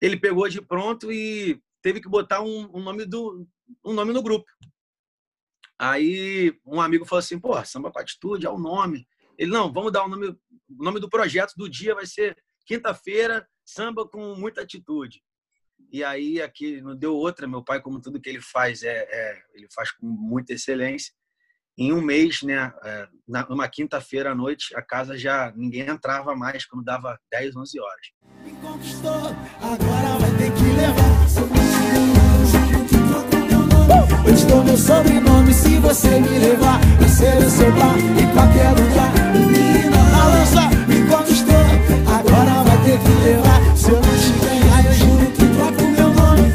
ele pegou de pronto e teve que botar um, um nome do um nome no grupo. Aí um amigo falou assim, pô, samba com atitude é o nome. Ele, não, vamos dar o nome, o nome do projeto do dia vai ser quinta-feira, samba com muita atitude. E aí aqui não deu outra, meu pai, como tudo que ele faz, é, é ele faz com muita excelência. Em um mês, né, é, numa quinta-feira à noite, a casa já ninguém entrava mais quando dava 10, 11 horas. Me conquistou, agora vai ter que levar seu eu meu sobrenome se você me levar. Eu ser qualquer lugar. Menina, me conquistou. Agora vai ter que levar. Eu juro que troco meu nome.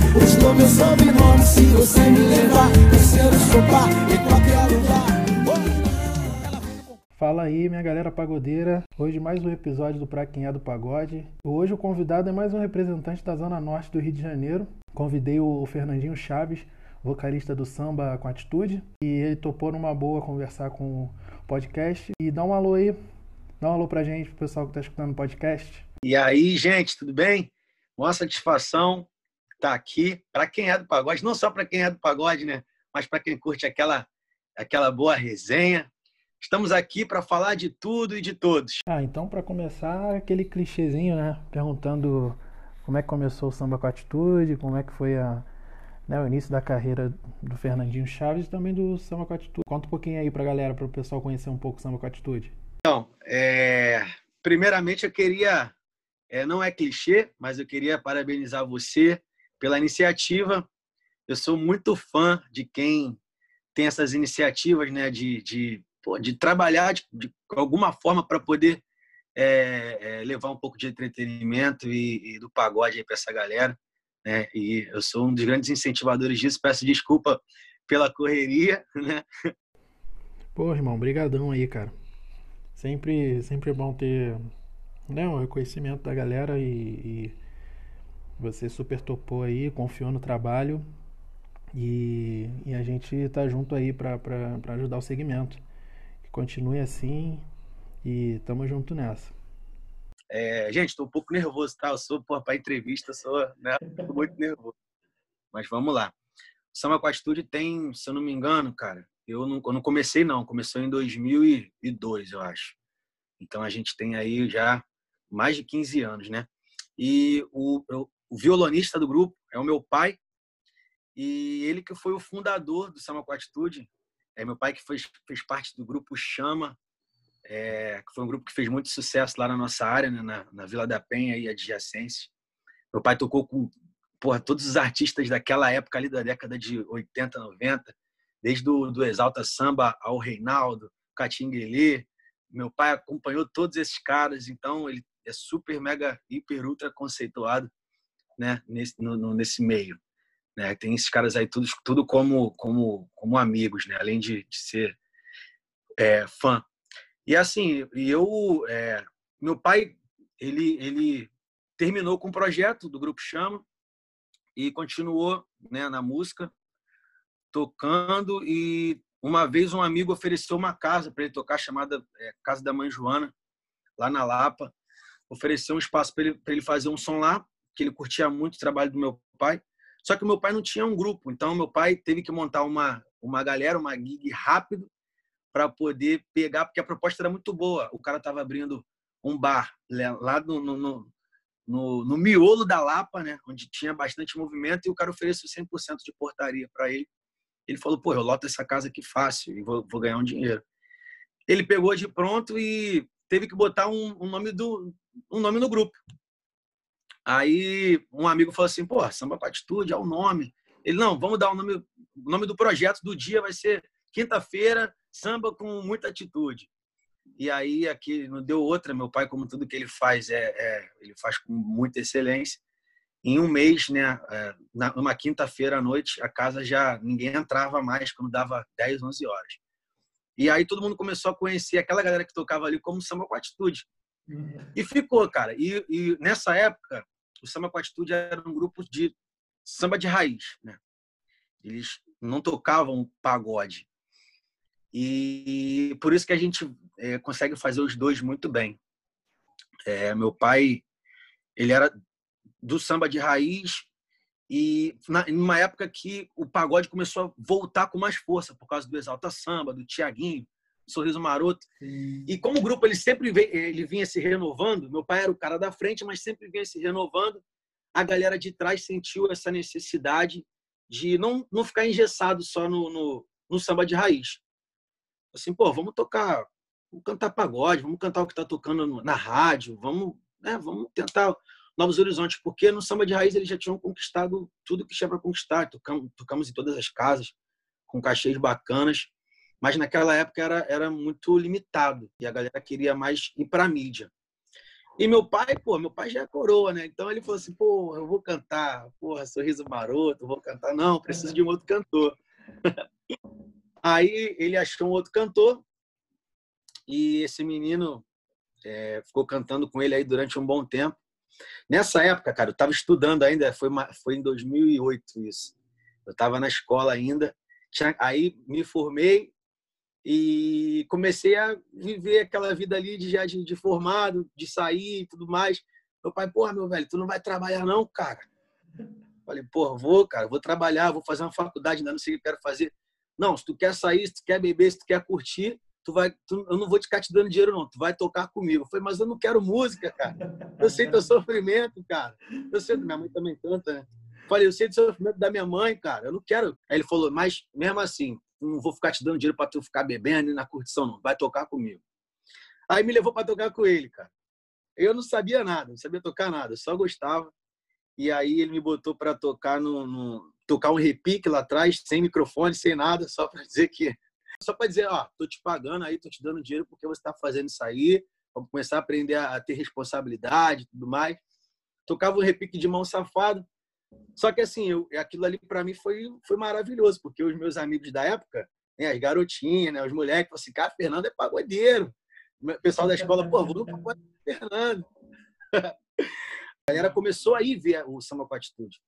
Meu sobrenome se você me levar. Fala aí, minha galera pagodeira. Hoje mais um episódio do Pra Quem é do Pagode. Hoje o convidado é mais um representante da Zona Norte do Rio de Janeiro. Convidei o Fernandinho Chaves vocalista do Samba com Atitude, e ele topou numa boa conversar com o podcast. E dá um alô aí, dá um alô pra gente, pro pessoal que tá escutando o podcast. E aí, gente, tudo bem? Uma satisfação estar tá aqui. Para quem é do pagode, não só para quem é do pagode, né? Mas para quem curte aquela, aquela boa resenha. Estamos aqui para falar de tudo e de todos. Ah, então para começar, aquele clichêzinho, né? Perguntando como é que começou o samba com atitude, como é que foi a, né, o início da carreira do Fernandinho Chaves e também do Samba com Atitude. Conta um pouquinho aí pra galera, para o pessoal conhecer um pouco o Samba com Atitude. Então, é... primeiramente eu queria, é, não é clichê, mas eu queria parabenizar você pela iniciativa. Eu sou muito fã de quem tem essas iniciativas, né, de, de, de trabalhar de, de alguma forma para poder é, é, levar um pouco de entretenimento e, e do pagode para essa galera né? E eu sou um dos grandes incentivadores disso. Peço desculpa pela correria, né? Pô, irmão, brigadão aí, cara. Sempre, sempre é bom ter né, o reconhecimento da galera e, e você super topou aí, confiou no trabalho e, e a gente tá junto aí para ajudar o segmento. Continue assim e tamo junto nessa. É, gente, estou um pouco nervoso, tá? Eu sou, para entrevista, sou né, muito nervoso. Mas vamos lá. O Samba com Atitude tem, se eu não me engano, cara, eu não, eu não comecei, não. Começou em 2002, eu acho. Então a gente tem aí já mais de 15 anos, né? E o, o violonista do grupo é o meu pai, e ele que foi o fundador do Samba com Atitude. É meu pai que fez, fez parte do grupo Chama, é, que foi um grupo que fez muito sucesso lá na nossa área, né, na, na, Vila da Penha e adjacência. Meu pai tocou com porra, todos os artistas daquela época ali da década de 80, 90, desde o do Exalta Samba ao Reinaldo, Catinguelê. Meu pai acompanhou todos esses caras, então ele é super, mega, hiper, ultra conceituado né, nesse, no, no, nesse meio. Né? Tem esses caras aí tudo, tudo como, como, como amigos, né? além de, de ser é, fã. E assim, eu, é, meu pai, ele, ele terminou com o projeto do Grupo Chama e continuou né, na música, tocando. E uma vez um amigo ofereceu uma casa para ele tocar, chamada é, Casa da Mãe Joana, lá na Lapa. Ofereceu um espaço para ele, ele fazer um som lá, que ele curtia muito o trabalho do meu pai. Só que meu pai não tinha um grupo, então meu pai teve que montar uma, uma galera, uma gig rápido, para poder pegar, porque a proposta era muito boa. O cara estava abrindo um bar lá no, no, no, no, miolo da Lapa, né, onde tinha bastante movimento, e o cara ofereceu 100% de portaria para ele. Ele falou: pô, eu loto essa casa aqui fácil e vou, vou, ganhar um dinheiro. Ele pegou de pronto e teve que botar um, um nome do um nome no grupo. Aí um amigo falou assim: pô, samba com atitude é o nome. Ele não, vamos dar o nome, o nome do projeto do dia vai ser quinta-feira samba com muita atitude. E aí aqui não deu outra, meu pai, como tudo que ele faz, é, é ele faz com muita excelência. Em um mês, né, é, numa quinta-feira à noite, a casa já ninguém entrava mais quando dava 10, 11 horas. E aí todo mundo começou a conhecer aquela galera que tocava ali como samba com atitude. E ficou, cara. E, e nessa época, o samba com atitude era um grupo de samba de raiz, né? Eles não tocavam pagode. E por isso que a gente é, consegue fazer os dois muito bem. É, meu pai, ele era do samba de raiz e na, numa época que o pagode começou a voltar com mais força por causa do Exalta Samba, do Tiaguinho, Sorriso Maroto. Sim. E como o grupo ele sempre veio, ele vinha se renovando, meu pai era o cara da frente, mas sempre vinha se renovando, a galera de trás sentiu essa necessidade de não, não ficar engessado só no, no, no samba de raiz. Assim, pô, vamos tocar, vamos cantar pagode, vamos cantar o que está tocando na rádio, vamos, né, vamos tentar novos horizontes, porque no samba de raiz eles já tinham conquistado tudo que tinha para conquistar. Tocamos, tocamos em todas as casas, com cachês bacanas, mas naquela época era, era muito limitado e a galera queria mais ir para mídia. E meu pai, pô, meu pai já é coroa, né? Então ele falou assim, pô, eu vou cantar, porra, sorriso maroto, vou cantar. Não, preciso de um outro cantor. Aí ele achou um outro cantor e esse menino é, ficou cantando com ele aí durante um bom tempo. Nessa época, cara, eu estava estudando ainda, foi, foi em 2008 isso. Eu estava na escola ainda, tinha, aí me formei e comecei a viver aquela vida ali de já de, de formado, de sair e tudo mais. Meu pai, porra, meu velho, tu não vai trabalhar não, cara? Falei, porra, vou, cara, vou trabalhar, vou fazer uma faculdade, ainda não sei o que eu quero fazer. Não, se tu quer sair, se tu quer beber, se tu quer curtir, tu vai, tu, eu não vou ficar te dando dinheiro, não. Tu vai tocar comigo. Falei, mas eu não quero música, cara. Eu sei teu sofrimento, cara. Eu sei, minha mãe também canta, né? Falei, eu sei do sofrimento da minha mãe, cara. Eu não quero. Aí ele falou, mas mesmo assim, não vou ficar te dando dinheiro para tu ficar bebendo e na curtição, não. Vai tocar comigo. Aí me levou para tocar com ele, cara. Eu não sabia nada, não sabia tocar nada, só gostava. E aí ele me botou para tocar no, no, tocar um repique lá atrás, sem microfone, sem nada, só para dizer que só para dizer, ó, tô te pagando aí, tô te dando dinheiro porque você está fazendo isso aí, vamos começar a aprender a ter responsabilidade e tudo mais. Tocava um repique de mão safado. Só que assim, eu, aquilo ali para mim foi, foi maravilhoso, porque os meus amigos da época, né, as garotinhas, né, os moleques, falaram assim, cara, Fernando é pagodeiro. O pessoal da escola, pô, vou no pagode Fernando. A galera começou a ir ver o samba com atitude.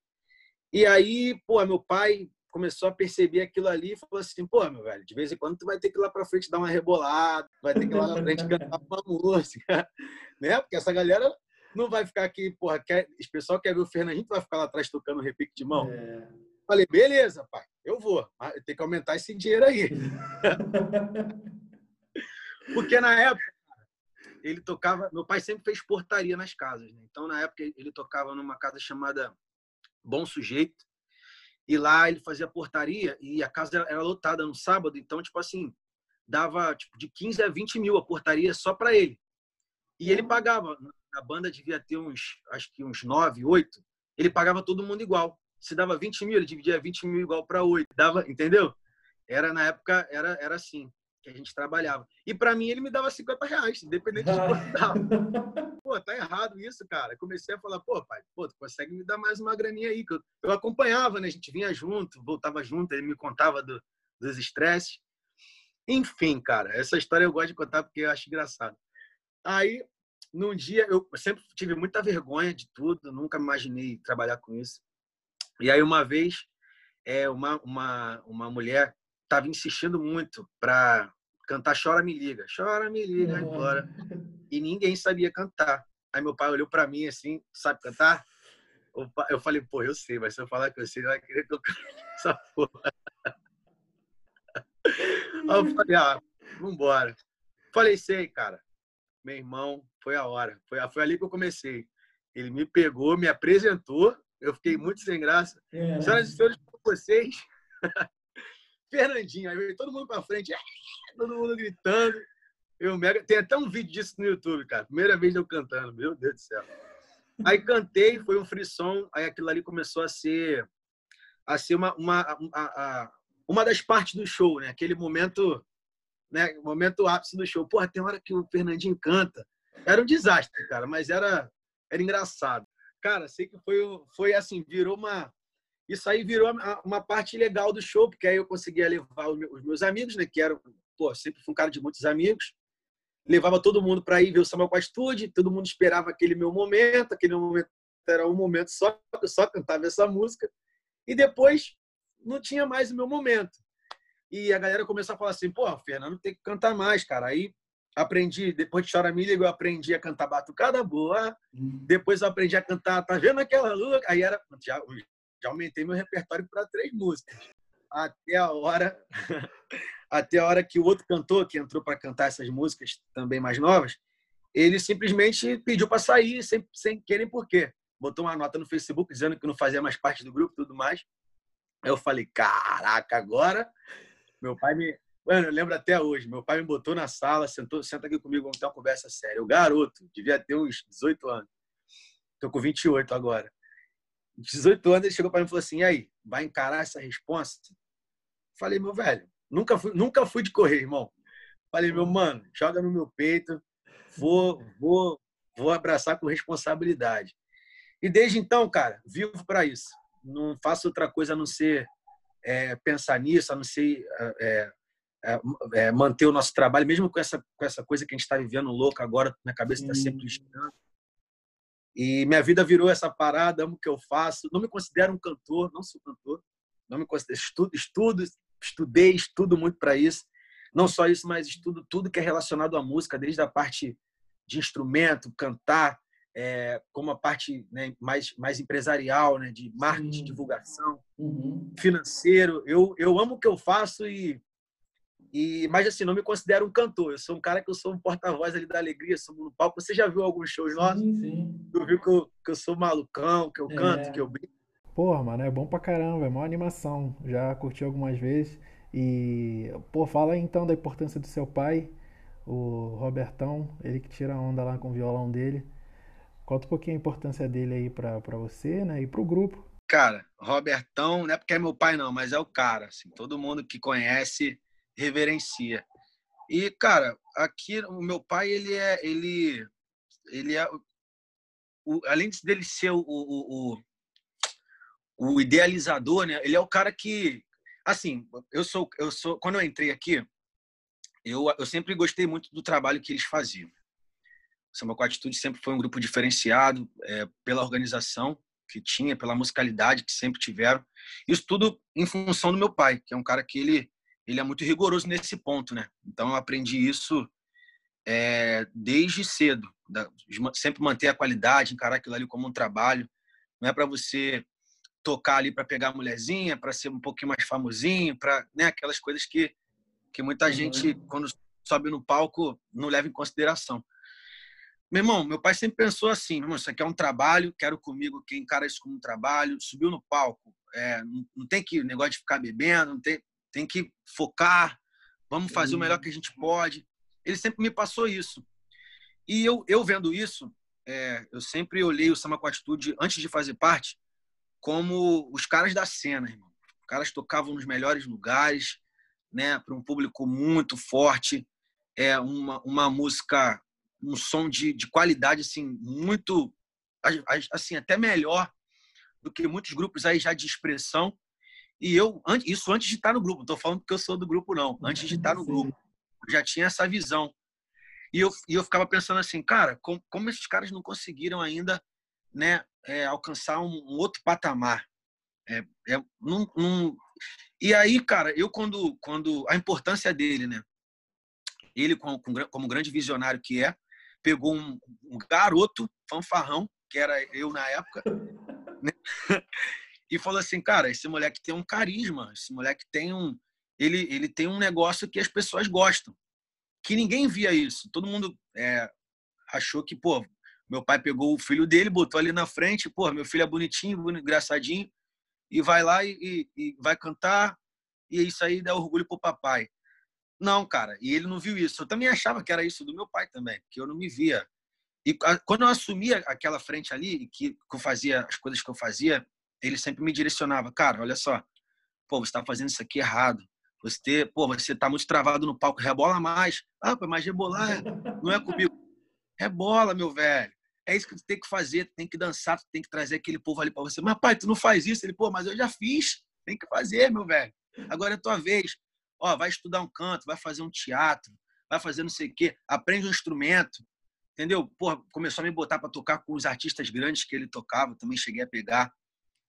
E aí, pô, meu pai começou a perceber aquilo ali e falou assim, pô, meu velho, de vez em quando tu vai ter que ir lá pra frente dar uma rebolada, vai ter que ir lá na frente cantar uma música, né? Porque essa galera não vai ficar aqui, porra, quer, o pessoal quer ver o Fernandinho, tu vai ficar lá atrás tocando repique de mão. É. Falei, beleza, pai, eu vou, mas tem que aumentar esse dinheiro aí. Porque na época, ele tocava, meu pai sempre fez portaria nas casas, né? Então na época ele tocava numa casa chamada Bom Sujeito, e lá ele fazia portaria e a casa era lotada no sábado, então, tipo assim, dava tipo, de 15 a 20 mil a portaria só para ele. E ele pagava. A banda devia ter uns, acho que uns 9, 8. Ele pagava todo mundo igual. Se dava 20 mil, ele dividia 20 mil igual para 8. Dava, entendeu? Era, na época, era, era assim que a gente trabalhava. E para mim ele me dava 50 reais, independente de quanto dava. Pô, tá errado isso, cara. Comecei a falar, pô, pai, pô, tu consegue me dar mais uma graninha aí? Eu, eu acompanhava, né? A gente vinha junto, voltava junto, ele me contava do, dos estresses. Enfim, cara, essa história eu gosto de contar porque eu acho engraçado. Aí, num dia, eu sempre tive muita vergonha de tudo, nunca imaginei trabalhar com isso. E aí, uma vez, é, uma, uma, uma mulher estava insistindo muito para cantar Chora Me Liga, Chora Me Liga, embora. E ninguém sabia cantar. Aí meu pai olhou para mim assim, sabe cantar? Eu falei, pô, eu sei, mas se eu falar que eu sei, ele vai querer que eu cante essa porra. Aí eu falei, ah, vambora. Falei, sei, cara. Meu irmão, foi a hora. Foi, foi ali que eu comecei. Ele me pegou, me apresentou. Eu fiquei muito sem graça. É. Senhoras e senhores, com vocês, Fernandinho. Aí veio todo mundo pra frente, todo mundo gritando. Eu mega... Tem até um vídeo disso no YouTube, cara. Primeira vez eu cantando, meu Deus do céu. Aí cantei, foi um frisson, aí aquilo ali começou a ser a ser uma, uma, a, a, uma das partes do show, né? Aquele momento, né? Momento ápice do show. Porra, tem hora que o Fernandinho canta. Era um desastre, cara, mas era, era engraçado. Cara, sei que foi, foi assim, virou uma, isso aí virou uma parte legal do show, porque aí eu conseguia levar os meus amigos, né? Que eram, pô, sempre fui um cara de muitos amigos. Levava todo mundo para ir ver o a Estúdio, todo mundo esperava aquele meu momento, aquele momento era um momento só, eu só cantava essa música. E depois não tinha mais o meu momento. E a galera começou a falar assim: pô, Fernando tem que cantar mais, cara. Aí aprendi, depois de Chora Milha, eu aprendi a cantar Batucada Boa. Depois eu aprendi a cantar Tá Vendo Aquela Lua? Aí era, já, já aumentei meu repertório para três músicas. Até a hora até a hora que o outro cantor que entrou para cantar essas músicas também mais novas, ele simplesmente pediu para sair sem, sem querer por quê. Botou uma nota no Facebook dizendo que não fazia mais parte do grupo e tudo mais. Aí eu falei, caraca, agora meu pai me, Mano, eu lembro até hoje. Meu pai me botou na sala, sentou, senta aqui comigo, vamos ter uma conversa séria. O garoto, devia ter uns 18 anos. Tô com 28 agora. 18 anos, ele chegou para mim e falou assim: e aí, vai encarar essa resposta? Falei, meu velho, nunca fui, nunca fui de correr, irmão. Falei, meu mano, joga no meu peito, vou, vou, vou abraçar com responsabilidade. E desde então, cara, vivo para isso. Não faço outra coisa a não ser é, pensar nisso, a não ser é, é, é, manter o nosso trabalho, mesmo com essa, com essa coisa que a gente está vivendo louca agora, minha cabeça está sempre girando. E minha vida virou essa parada, amo o que eu faço. Não me considero um cantor, não sou cantor. Não me considero estudo, estudo estudei, estudo muito para isso. Não só isso, mas estudo tudo que é relacionado à música, desde a parte de instrumento, cantar, é, como a parte né, mais, mais empresarial, né, de marketing, divulgação, uhum. financeiro. Eu, eu amo o que eu faço e e, mas assim, não me considero um cantor. Eu sou um cara que eu sou um porta-voz ali da alegria, sou no palco. Você já viu alguns shows nossos? Sim, sim. Tu viu que eu, que eu sou malucão, que eu canto, é. que eu brinco. Porra, mano, é bom pra caramba, é uma animação. Já curti algumas vezes. E, pô, fala aí então da importância do seu pai, o Robertão, ele que tira onda lá com o violão dele. Conta um pouquinho a importância dele aí pra, pra você, né, e pro grupo. Cara, Robertão, não é porque é meu pai não, mas é o cara, assim, todo mundo que conhece reverencia. E, cara, aqui o meu pai, ele é. Ele, ele é. O, além dele ser o, o, o, o idealizador, né? Ele é o cara que. Assim, eu sou. Eu sou quando eu entrei aqui, eu, eu sempre gostei muito do trabalho que eles faziam. Samba com Atitude sempre foi um grupo diferenciado é, pela organização que tinha, pela musicalidade que sempre tiveram. Isso tudo em função do meu pai, que é um cara que ele ele é muito rigoroso nesse ponto, né? Então eu aprendi isso é, desde cedo, da, sempre manter a qualidade, encarar aquilo ali como um trabalho. Não é para você tocar ali para pegar a mulherzinha, para ser um pouquinho mais famosinho, para né, aquelas coisas que que muita uhum. gente quando sobe no palco não leva em consideração. Meu irmão, meu pai sempre pensou assim, meu irmão, isso aqui é um trabalho, quero comigo quem encara isso como um trabalho, subiu no palco, é, não, não, tem que negócio de ficar bebendo, não tem, tem que focar, vamos fazer o melhor que a gente pode. Ele sempre me passou isso. E eu, eu vendo isso, é, eu sempre olhei o Samba com Atitude, antes de fazer parte, como os caras da cena, irmão. Os caras tocavam nos melhores lugares, né, para um público muito forte, é uma, uma música, um som de, de qualidade assim muito assim até melhor do que muitos grupos aí já de expressão e eu, isso antes de estar no grupo, não estou falando porque eu sou do grupo, não. Antes de estar no grupo, já tinha essa visão. E eu, e eu ficava pensando assim, cara, como, como esses caras não conseguiram ainda né, é, alcançar um, um, outro patamar? É, é, num, num... E aí, cara, eu quando, quando. A importância dele, né? Ele, como, como grande visionário que é, pegou um, um garoto fanfarrão, que era eu na época, né? E falou assim, cara, esse moleque tem um carisma, esse moleque tem um, ele, ele tem um negócio que as pessoas gostam, que ninguém via isso. Todo mundo é, achou que, pô, meu pai pegou o filho dele, botou ali na frente, pô, meu filho é bonitinho, bonito, engraçadinho, e vai lá e, e, e vai cantar, e isso aí dá orgulho pro papai. Não, cara, e ele não viu isso. Eu também achava que era isso do meu pai também, que eu não me via. E quando eu assumia aquela frente ali, que, que eu fazia as coisas que eu fazia, ele sempre me direcionava, cara, olha só, pô, você está fazendo isso aqui errado. Você, pô, você tá muito travado no palco, rebola mais. Ah, mas rebolar não é comigo. Rebola, meu velho. É isso que tu tem que fazer, tu tem que dançar, tu tem que trazer aquele povo ali para você. Mas, pai, tu não faz isso? Ele, pô, mas eu já fiz. Tem que fazer, meu velho. Agora é tua vez. Ó, vai estudar um canto, vai fazer um teatro, vai fazer não sei o quê, aprende um instrumento. Entendeu? Pô, começou a me botar para tocar com os artistas grandes que ele tocava, também cheguei a pegar.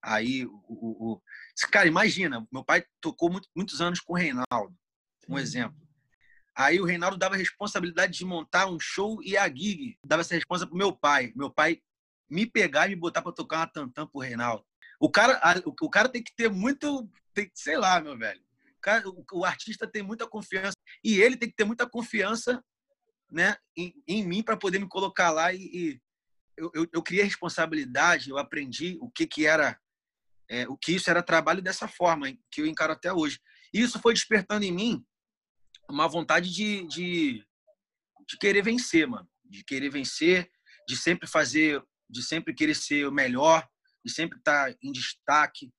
Aí, o, o, o, cara, imagina, meu pai tocou muito, muitos anos com o Reinaldo, um exemplo. Aí o Reinaldo dava a responsabilidade de montar um show e a gig. Dava essa resposta pro meu pai. Meu pai me pegar e me botar para tocar uma tantã pro Reinaldo. O cara, o cara tem que ter muito, tem, sei lá, meu velho. O, cara, o, o, artista tem muita confiança e ele tem que ter muita confiança, né, em, em mim para poder me colocar lá e, e eu, eu, eu, criei responsabilidade, eu aprendi o que que era, é, o que isso era trabalho dessa forma que eu encaro até hoje. Isso foi despertando em mim uma vontade de, de, de querer vencer, mano, de querer vencer, de sempre fazer, de sempre querer ser o melhor, de sempre estar em destaque,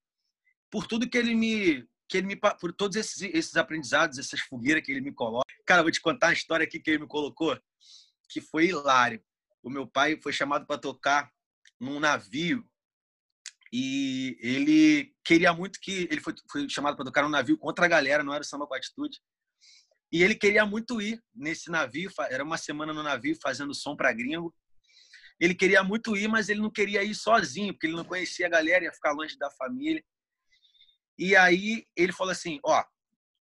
por tudo que ele me que ele me por todos esses, esses aprendizados, essas fogueiras que ele me coloca. Cara, vou te contar a história aqui que ele me colocou, que foi hilário. O meu pai foi chamado para tocar num navio e ele queria muito que ele foi, foi chamado para tocar num navio contra a galera, não era o samba com atitude. E ele queria muito ir nesse navio, era uma semana no navio fazendo som para gringo. Ele queria muito ir, mas ele não queria ir sozinho, porque ele não conhecia a galera, ia ficar longe da família. E aí ele falou assim: Ó,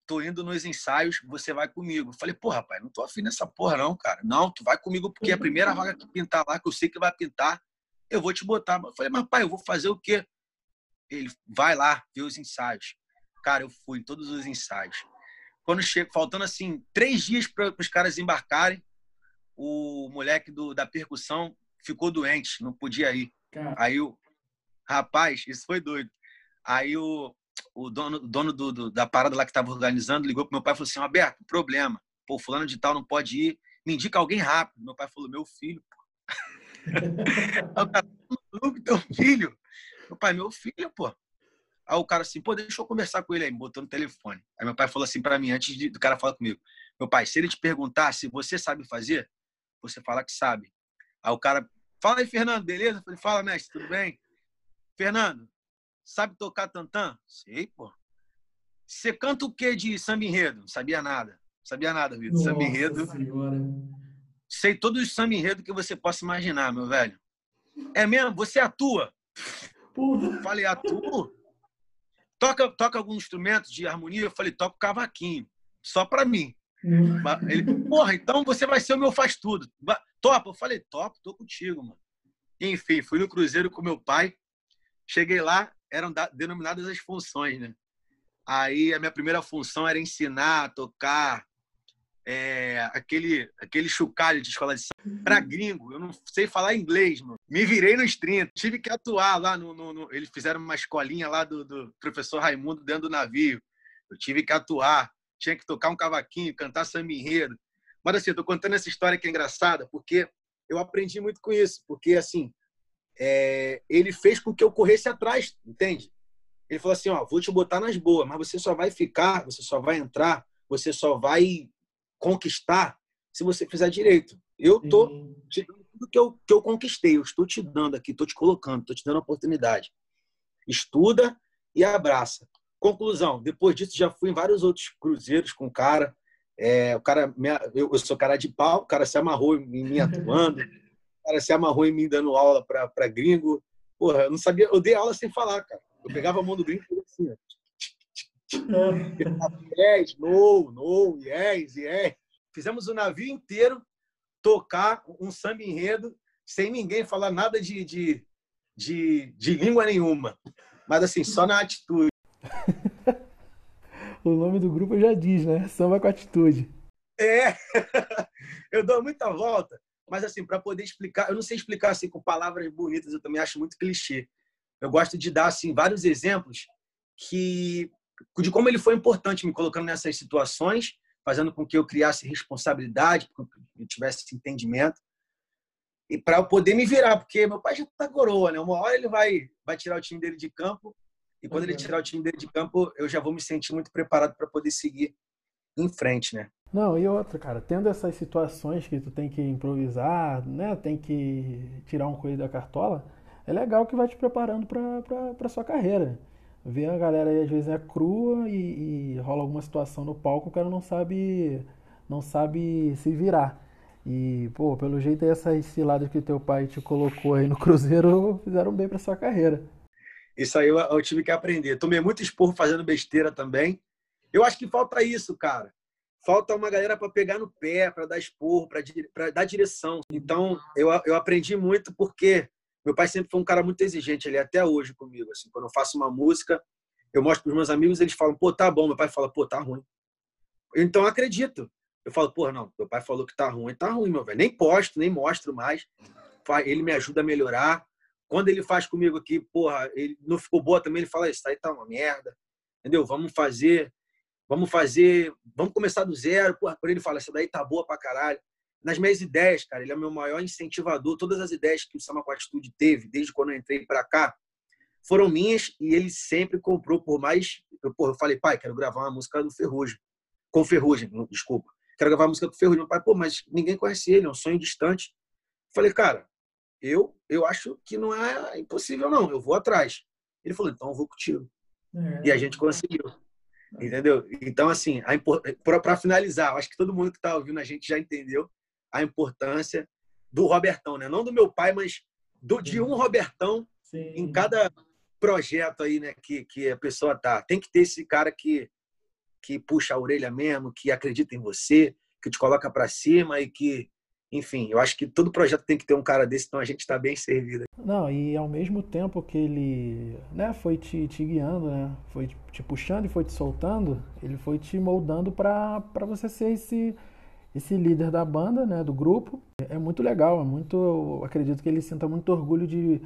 tô indo nos ensaios, você vai comigo. Eu falei: Pô, rapaz, não tô afim dessa porra, não, cara. Não, tu vai comigo porque a primeira vaga que pintar lá, que eu sei que vai pintar, eu vou te botar. Eu falei: Mas, pai, eu vou fazer o quê? Ele vai lá ver os ensaios. Cara, eu fui em todos os ensaios. Quando chego, faltando assim, três dias para os caras embarcarem, o moleque do, da percussão ficou doente, não podia ir. Aí o rapaz, isso foi doido. Aí o, o dono, dono do, do, da parada lá que estava organizando ligou pro meu pai e falou assim: Alberto, problema. Pô, fulano de tal não pode ir. Me indica alguém rápido. Meu pai falou: Meu filho, pô. o cara, teu filho. Meu pai, meu filho, pô. Aí o cara assim, pô, deixa eu conversar com ele aí, me botou no telefone. Aí meu pai falou assim para mim, antes de, do cara falar comigo: Meu pai, se ele te perguntar se você sabe fazer, você fala que sabe. Aí o cara Fala aí, Fernando, beleza? Eu falei, fala, mestre, tudo bem? Fernando, sabe tocar tantã? Sei, pô. Você canta o que de samba enredo? Não sabia nada. Não sabia nada, Vitor. Samba enredo. Senhora. Sei todos os samba enredo que você possa imaginar, meu velho. É mesmo? Você atua? Porra. Falei, atuo? Toca, toca algum instrumento de harmonia? Eu falei, toco cavaquinho. Só pra mim. Hum. Ele, porra, então você vai ser o meu faz tudo. Topa? Eu falei, top, tô contigo, mano. Enfim, fui no Cruzeiro com meu pai. Cheguei lá, eram denominadas as funções, né? Aí a minha primeira função era ensinar a tocar é, aquele, aquele chocalho de escola de samba para gringo. Eu não sei falar inglês, mano. Me virei nos 30. Tive que atuar lá no. no, no eles fizeram uma escolinha lá do, do professor Raimundo dentro do navio. Eu tive que atuar tinha que tocar um cavaquinho, cantar samba enredo. Mas assim, eu tô contando essa história que é engraçada, porque eu aprendi muito com isso, porque assim, é, ele fez com que eu corresse atrás, entende? Ele falou assim, ó, vou te botar nas boas, mas você só vai ficar, você só vai entrar, você só vai conquistar se você fizer direito. Eu tô te dando tudo que eu, que eu conquistei, eu estou te dando aqui, estou te colocando, estou te dando a oportunidade. Estuda e abraça. Conclusão, depois disso já fui em vários outros cruzeiros com o cara. É, o cara eu, eu, sou cara de pau, o cara se amarrou em mim atuando, o cara se amarrou em mim dando aula para gringo. Porra, eu não sabia, eu dei aula sem falar, cara. Eu pegava a mão do gringo e assim, yes, no, no, yes, yes. Fizemos o navio inteiro tocar um samba enredo sem ninguém falar nada de, de, de, de língua nenhuma. Mas assim, só na atitude. o nome do grupo já diz, né? Samba com atitude. É, eu dou muita volta, mas assim, para poder explicar, eu não sei explicar assim com palavras bonitas, eu também acho muito clichê. Eu gosto de dar assim vários exemplos que de como ele foi importante me colocando nessas situações, fazendo com que eu criasse responsabilidade, que eu tivesse entendimento e para eu poder me virar, porque meu pai já tá coroa, né? Uma hora ele vai vai tirar o time dele de campo e quando uhum. ele tirar o time dele de campo, eu já vou me sentir muito preparado para poder seguir em frente, né? Não, e outra, cara, tendo essas situações que tu tem que improvisar, né, tem que tirar um coelho da cartola, é legal que vai te preparando para sua carreira. Ver a galera aí às vezes é crua e, e, rola alguma situação no palco, o cara não sabe não sabe se virar. E, pô, pelo jeito essas ciladas que teu pai te colocou aí no Cruzeiro fizeram bem para sua carreira. Isso aí eu, eu tive que aprender. Tomei muito esporro fazendo besteira também. Eu acho que falta isso, cara. falta uma galera para pegar no pé, para dar esporro, para dar direção. Então, eu, eu aprendi muito porque meu pai sempre foi um cara muito exigente, ele é até hoje comigo. Assim, quando eu faço uma música, eu mostro para os meus amigos, eles falam, pô, tá bom. Meu pai fala, pô, tá ruim. Então, eu acredito. Eu falo, pô, não, meu pai falou que tá ruim, tá ruim, meu velho. Nem posto, nem mostro mais. Ele me ajuda a melhorar. Quando ele faz comigo aqui, porra, ele não ficou boa também, ele fala, isso aí tá uma merda. Entendeu? Vamos fazer, vamos fazer, vamos começar do zero. Porra, por ele fala, essa daí tá boa pra caralho. Nas minhas ideias, cara, ele é o meu maior incentivador. Todas as ideias que o Sama com Atitude teve, desde quando eu entrei para cá, foram minhas e ele sempre comprou por mais. Eu, porra, eu falei, pai, quero gravar uma música do Ferrugem. Com Ferrugem, desculpa. Quero gravar uma música com Ferrugem. Meu pai, pô, mas ninguém conhece ele, é um sonho distante. Eu falei, cara, eu, eu acho que não é impossível, não. Eu vou atrás. Ele falou, então eu vou contigo. É. E a gente conseguiu. Entendeu? Então, assim, para finalizar, acho que todo mundo que está ouvindo a gente já entendeu a importância do Robertão, né? Não do meu pai, mas do, de um Robertão Sim. em cada projeto aí, né, que, que a pessoa tá. Tem que ter esse cara que, que puxa a orelha mesmo, que acredita em você, que te coloca para cima e que, enfim, eu acho que todo projeto tem que ter um cara desse, então a gente está bem servido. Não, e ao mesmo tempo que ele né, foi te, te guiando, né, foi te puxando e foi te soltando, ele foi te moldando para você ser esse esse líder da banda, né, do grupo. É muito legal, é muito, acredito que ele sinta muito orgulho de,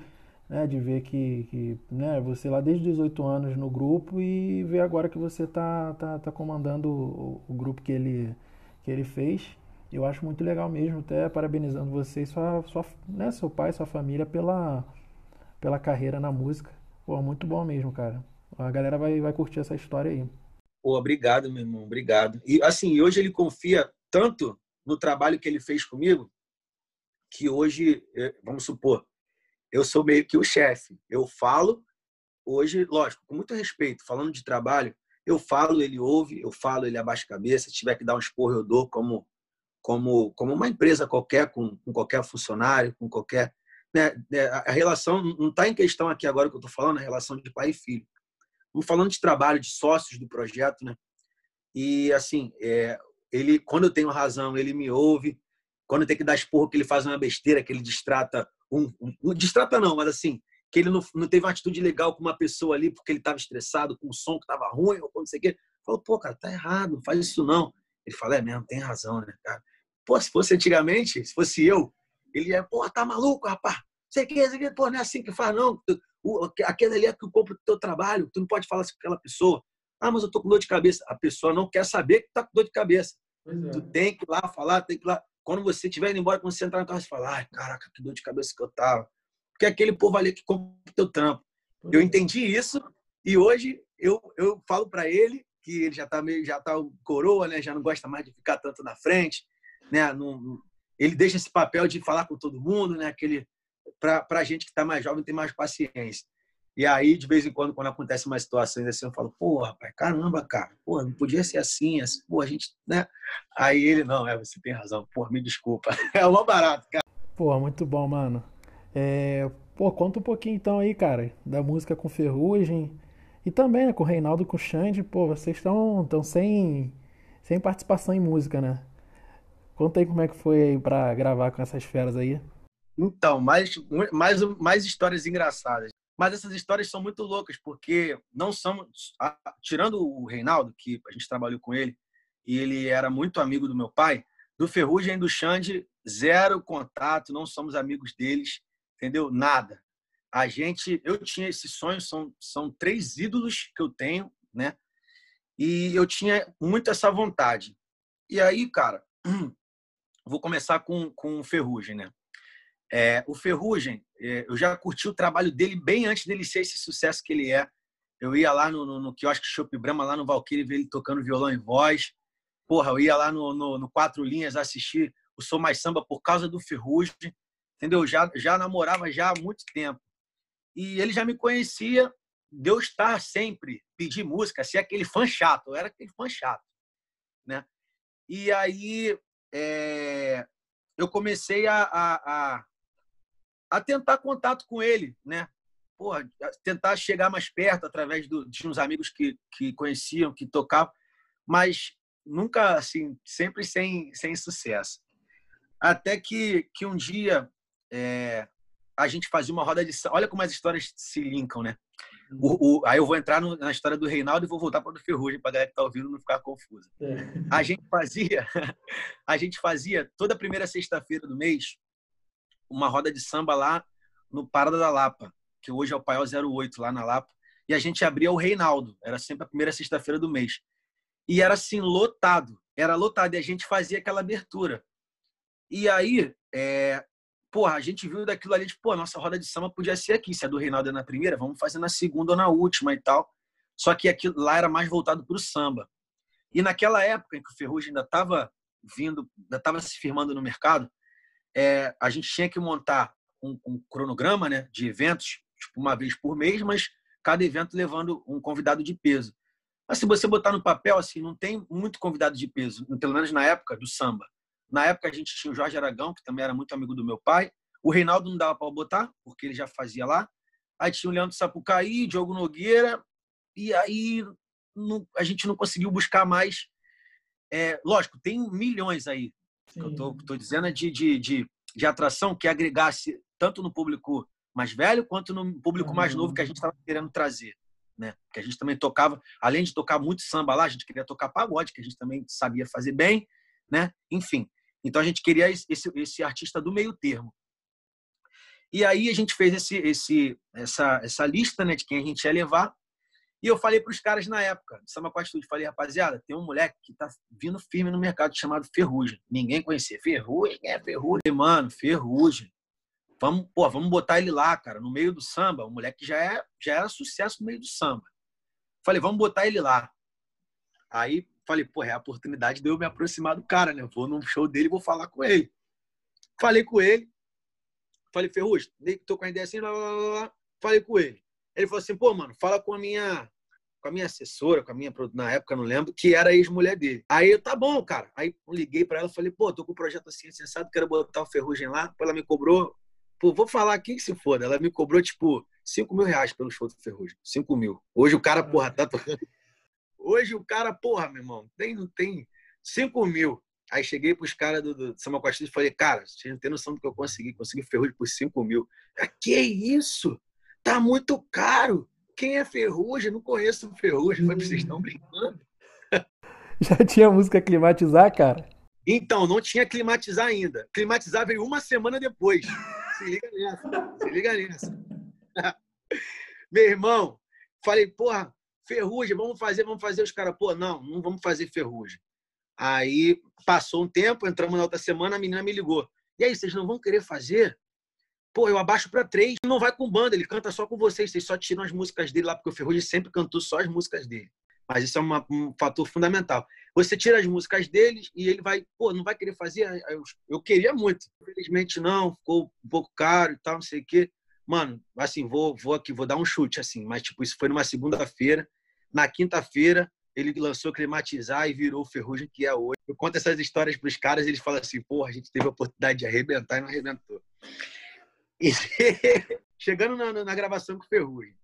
né, de ver que, que né, você lá desde 18 anos no grupo e ver agora que você tá, tá, tá comandando o, o, grupo que ele, que ele fez. Eu acho muito legal mesmo, até parabenizando você e sua, sua, né, seu pai, sua família pela, pela carreira na música. Pô, muito bom mesmo, cara. A galera vai, vai curtir essa história aí. Pô, obrigado, meu irmão, obrigado. E assim, hoje ele confia tanto no trabalho que ele fez comigo, que hoje, é, vamos supor, eu sou meio que o chefe. Eu falo, hoje, lógico, com muito respeito, falando de trabalho, eu falo, ele ouve, eu falo, ele abaixa a cabeça. Se tiver que dar um esporro, eu dou como, como, como uma empresa qualquer, com, com qualquer funcionário, com qualquer. Né? É, a relação não está em questão aqui agora que eu estou falando, a relação de pai e filho. Estamos falando de trabalho, de sócios do projeto, né? E, assim, é, ele, quando eu tenho razão, ele me ouve. Quando tem que dar esporro, que ele faz uma besteira, que ele distrata um, um não distrata não, mas assim, que ele não, não teve uma atitude legal com uma pessoa ali porque ele estava estressado com o som que estava ruim ou não sei o quê. Falou, pô, cara, tá errado, não faz isso não. Ele fala, é mesmo, tem razão, né, cara? Pô, se fosse antigamente, se fosse eu, ele ia, pô, tá maluco, rapaz? Sei que, sei que, pô, não é assim que faz, não. Aquele ali é que compra o teu trabalho, tu não pode falar assim com aquela pessoa. Ah, mas eu tô com dor de cabeça. A pessoa não quer saber que tá com dor de cabeça. É. Tu tem que ir lá falar, tem que ir lá. Quando você estiver indo embora, quando você entrar no carro, você fala, ai, caraca, que dor de cabeça que eu tava. Porque aquele povo ali que compra o teu trampo. Eu é. entendi isso e hoje eu, eu falo para ele que ele já tá meio, já tá coroa, né? Já não gosta mais de ficar tanto na frente, né? Não, ele deixa esse papel de falar com todo mundo, né? Aquele para a gente que está mais jovem tem mais paciência. E aí, de vez em quando, quando acontece uma situação assim, eu falo, pô, rapaz, caramba, cara, pô, não podia ser assim, assim, pô, a gente, né? Aí ele, não, é, você tem razão, pô, me desculpa. É uma barato, cara. Pô, muito bom, mano. É, pô, conta um pouquinho então aí, cara, da música com Ferrugem e também né, com o Reinaldo com o Xande, pô, vocês estão tão sem, sem participação em música, né? Conta aí como é que foi aí pra gravar com essas feras aí. Então, mais, mais, mais histórias engraçadas. Mas essas histórias são muito loucas, porque não são. Tirando o Reinaldo, que a gente trabalhou com ele, e ele era muito amigo do meu pai, do Ferrugem e do Xande, zero contato, não somos amigos deles, entendeu? Nada. A gente. Eu tinha esse sonho, são, são três ídolos que eu tenho, né? E eu tinha muito essa vontade. E aí, cara, vou começar com, com o Ferrugem, né? É, o Ferrugem, é, eu já curti o trabalho dele bem antes dele ser esse sucesso que ele é. Eu ia lá no, no, no quiosque Chopp Brahma, lá no Valkyrie, ver ele tocando violão e voz. Porra, eu ia lá no, no, no, Quatro Linhas assistir o Sou Mais Samba por causa do Ferrugem. Entendeu? Já, já namorava já há muito tempo. E ele já me conhecia de eu estar sempre pedir música, ser aquele fã chato. Eu era aquele fã chato. Né? E aí é, eu comecei a, a, a a tentar contato com ele, né? Porra, tentar chegar mais perto através do, de uns amigos que, que conheciam, que tocavam. Mas nunca, assim, sempre sem, sem sucesso. Até que, que um dia é, a gente fazia uma roda de samba. Olha como as histórias se linkam, né? O, o, aí eu vou entrar no, na história do Reinaldo e vou voltar para o do Ferrugem, para a galera que está ouvindo não ficar confusa. É. A gente fazia, a gente fazia toda primeira sexta-feira do mês uma roda de samba lá no Parada da Lapa, que hoje é o Paiol 08 lá na Lapa, e a gente abria o Reinaldo, era sempre a primeira sexta-feira do mês. E era assim lotado, era lotado e a gente fazia aquela abertura. E aí, é, porra, a gente viu daquilo ali, tipo, pô, nossa roda de samba podia ser aqui. Se a do Reinaldo é na primeira, vamos fazer na segunda ou na última e tal. Só que aquilo lá era mais voltado para o samba. E naquela época em que o Ferrugem ainda estava vindo, ainda estava se firmando no mercado, é, a gente tinha que montar um, um, cronograma né, de eventos, tipo, uma vez por mês, mas cada evento levando um convidado de peso. Mas se você botar no papel, assim, não tem muito convidado de peso, pelo menos na época do samba. Na época a gente tinha o Jorge Aragão, que também era muito amigo do meu pai. O Reinaldo não dava para botar, porque ele já fazia lá. Aí tinha o Leandro Sapucaí, Diogo Nogueira. E aí não, a gente não conseguiu buscar mais. É, lógico, tem milhões aí. Que eu estou dizendo é de, de, de, de, atração que agregasse tanto no público mais velho quanto no público mais novo que a gente estava querendo trazer. Né? Que a gente também tocava, além de tocar muito samba lá, a gente queria tocar pagode, que a gente também sabia fazer bem, né? Enfim. Então a gente queria esse, esse artista do meio termo. E aí a gente fez esse, esse, essa, essa lista né, de quem a gente ia levar. E eu falei para os caras na época, Samba com Atitude, falei, rapaziada, tem um moleque que tá vindo firme no mercado chamado Ferrugem. Ninguém conhecia. Ferrugem? É Ferrugem. Mano, Ferrugem. Vamos, pô, vamos botar ele lá, cara, no meio do samba. O moleque já, é, já era sucesso no meio do samba. Falei, vamos botar ele lá. Aí falei, pô, é a oportunidade de eu me aproximar do cara, né? Vou num show dele vou falar com ele. Falei com ele. Falei, Ferrugem, tô com a ideia assim, lá, lá, lá, falei com ele. Ele falou assim, pô, mano, fala com a minha com a minha assessora, com a minha, na época, não lembro, que era ex-mulher dele. Aí eu, tá bom, cara. Aí liguei para ela falei, pô, tô com um projeto assim, sensado, quero botar o Ferrugem lá. Ela me cobrou, pô, vou falar aqui que se foda. Ela me cobrou, tipo, 5 mil reais pelo show do Ferrugem. 5 mil. Hoje o cara, porra, tá tocando Hoje o cara, porra, meu irmão, tem, tem 5 mil. Aí cheguei para os caras do, do Samba Costa e falei, cara, vocês não tem noção do que eu consegui. Consegui ferrugem por 5 mil. Ah, que isso? Tá muito caro. Quem é ferrugem? Não conheço ferrugem. Falei, vocês estão brincando. Já tinha música climatizar, cara? Então, não tinha climatizar ainda. Climatizar veio uma semana depois. Se liga nessa. Se liga nessa. Meu irmão, falei, porra, ferrugem, vamos fazer, vamos fazer. Os caras, pô, não, não vamos fazer ferrugem. Aí passou um tempo, entramos na outra semana, a menina me ligou. E aí, vocês não vão querer fazer? Pô, eu abaixo para três, não vai com banda, ele canta só com vocês, vocês só tiram as músicas dele lá, porque o Ferrugem sempre cantou só as músicas dele. Mas isso é uma, um fator fundamental. Você tira as músicas deles e ele vai, pô, não vai querer fazer? Eu, eu queria muito. Infelizmente não, ficou um pouco caro e tal, não sei o quê. Mano, assim, vou, vou aqui, vou dar um chute, assim, mas tipo, isso foi numa segunda-feira. Na quinta-feira, ele lançou Climatizar e virou o Ferrugem que é hoje. Eu conto essas histórias para os caras eles falam assim, porra, a gente teve a oportunidade de arrebentar e não arrebentou. Chegando na, na, gravação com o Ferrugem.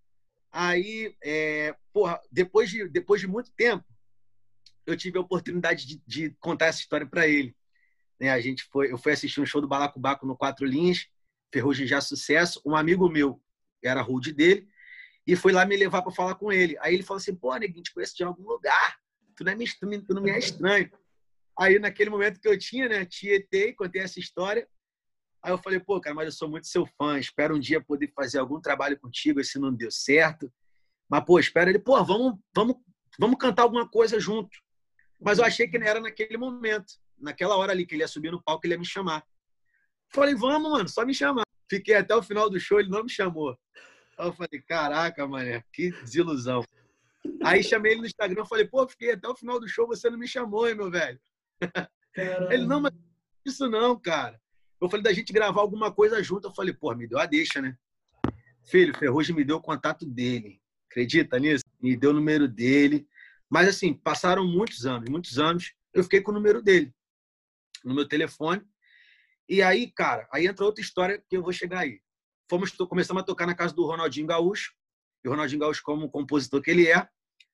Aí, é, porra, depois de, depois de muito tempo, eu tive a oportunidade de, de contar essa história para ele. Né, a gente foi, eu fui assistir um show do Balacobaco no Quatro Linhas, Ferrugem já sucesso. Um amigo meu, era rude dele, e foi lá me levar para falar com ele. Aí ele falou assim: pô, neguinho, te conheço de algum lugar. Tu não, é me, tu não me é estranho. Aí, naquele momento que eu tinha, né, tietei, contei essa história. Aí eu falei, pô, cara, mas eu sou muito seu fã. Espero um dia poder fazer algum trabalho contigo, se não deu certo. Mas, pô, espera ele, pô, vamos, vamos, vamos cantar alguma coisa junto. Mas eu achei que era naquele momento, naquela hora ali, que ele ia subir no palco, ele ia me chamar. Falei, vamos, mano, só me chamar. Fiquei até o final do show, ele não me chamou. Aí eu falei, caraca, mané, que desilusão. Aí chamei ele no Instagram, falei, pô, fiquei até o final do show, você não me chamou, hein, meu velho? Caramba. Ele, não, mas isso não, cara. Eu falei da gente gravar alguma coisa junto. Eu falei, pô, me deu a deixa, né? Filho, Ferrugem me deu o contato dele. Acredita nisso? Me deu o número dele. Mas, assim, passaram muitos anos, muitos anos. Eu fiquei com o número dele no meu telefone. E aí, cara, aí entra outra história que eu vou chegar aí fomos começamos a tocar na casa do Ronaldinho Gaúcho. E o Ronaldinho Gaúcho, como compositor que ele é,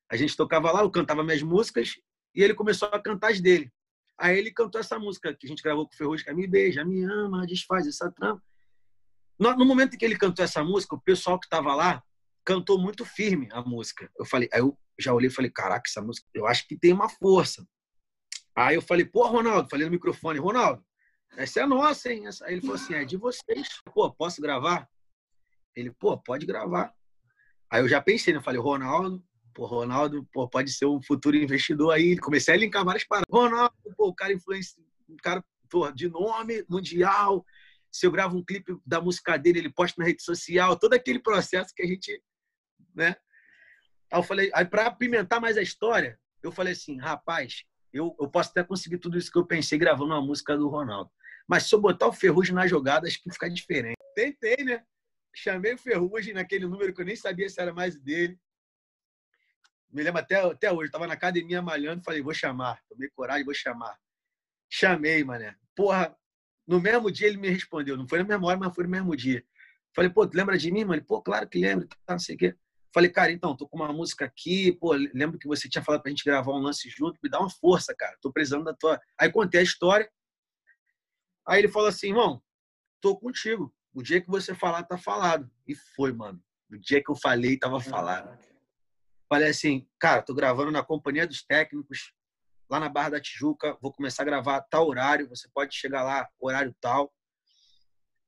a gente tocava lá, eu cantava minhas músicas e ele começou a cantar as dele. Aí ele cantou essa música que a gente gravou com o Ferrugem, que é Me Beija, Me Ama, Desfaz essa trama. No momento em que ele cantou essa música, o pessoal que estava lá cantou muito firme a música. Eu falei, aí eu já olhei e falei, caraca, essa música, eu acho que tem uma força. Aí eu falei, pô, Ronaldo, falei no microfone, Ronaldo, essa é nossa, hein? Aí ele falou assim, é de vocês. Pô, posso gravar? Ele, pô, pode gravar. Aí eu já pensei, né? Eu falei, Ronaldo, pô, Ronaldo, pô, pode ser um futuro investidor aí. Comecei a linkar várias paradas. Ronaldo, pô, o cara influencia, um cara pô, de nome mundial. Se eu gravo um clipe da música dele, ele posta na rede social, todo aquele processo que a gente, né? Aí eu falei, aí para apimentar mais a história, eu falei assim, rapaz, eu, eu posso até conseguir tudo isso que eu pensei gravando uma música do Ronaldo. Mas se eu botar o Ferrugem na jogada, acho que fica diferente. Tentei, né? Chamei o Ferrugem naquele número que eu nem sabia se era mais dele. Me lembro até, até hoje, estava na academia malhando, falei, vou chamar. Tomei coragem, vou chamar. Chamei, mané. Porra, no mesmo dia ele me respondeu. Não foi na mesma hora, mas foi no mesmo dia. Falei, pô, tu lembra de mim, mano? Pô, claro que lembro, tá, não sei o quê. Falei, cara, então, tô com uma música aqui, pô, lembro que você tinha falado pra gente gravar um lance junto, me dá uma força, cara. Tô precisando da tua. Aí contei a história. Aí ele falou assim, irmão, tô contigo. O dia que você falar, tá falado. E foi, mano. O dia que eu falei, tava falado. Falei assim, cara, tô gravando na Companhia dos Técnicos, lá na Barra da Tijuca. Vou começar a gravar tal horário. Você pode chegar lá, horário tal.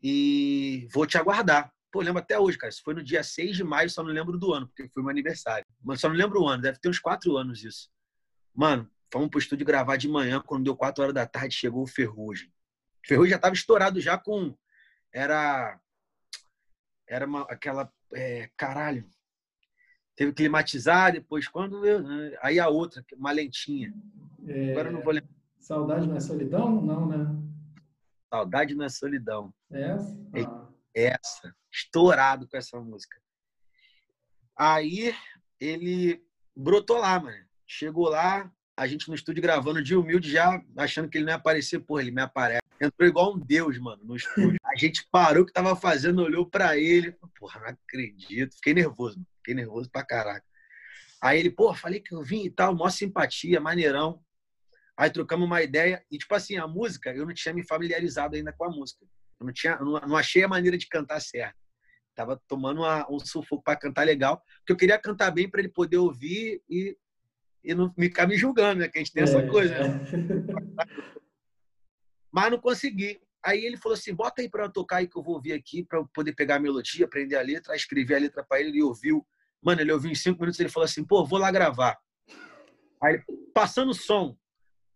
E vou te aguardar. Pô, lembro até hoje, cara. Isso foi no dia 6 de maio, só não lembro do ano, porque foi meu aniversário. Mas só não lembro o ano, deve ter uns quatro anos isso. Mano, fomos pro estúdio gravar de manhã, quando deu 4 horas da tarde, chegou o Ferrugem. O Ferrugem já tava estourado já com era era uma, aquela é, caralho teve que climatizar depois quando eu, né? aí a outra uma lentinha é... agora eu não vou lembrar saudade não é solidão não né saudade não é solidão essa ah. essa estourado com essa música aí ele brotou lá mano chegou lá a gente no estúdio gravando de humilde já achando que ele não ia aparecer porra ele me aparece Entrou igual um deus, mano, no estúdio. A gente parou o que tava fazendo, olhou para ele. Porra, não acredito. Fiquei nervoso, mano. Fiquei nervoso pra caraca. Aí ele, pô, falei que eu vim e tal, mó simpatia, maneirão. Aí trocamos uma ideia. E, tipo assim, a música, eu não tinha me familiarizado ainda com a música. Eu não, tinha, não, não achei a maneira de cantar certo. Tava tomando uma, um sufoco para cantar legal, porque eu queria cantar bem para ele poder ouvir e, e não ficar me julgando, né? Que a gente tem essa é, coisa. Né? mas não consegui. Aí ele falou assim: bota aí para eu tocar aí que eu vou ouvir aqui, para eu poder pegar a melodia, aprender a letra, escrever a letra para ele. Ele ouviu. Mano, ele ouviu em cinco minutos. Ele falou assim: pô, vou lá gravar. Aí, passando som.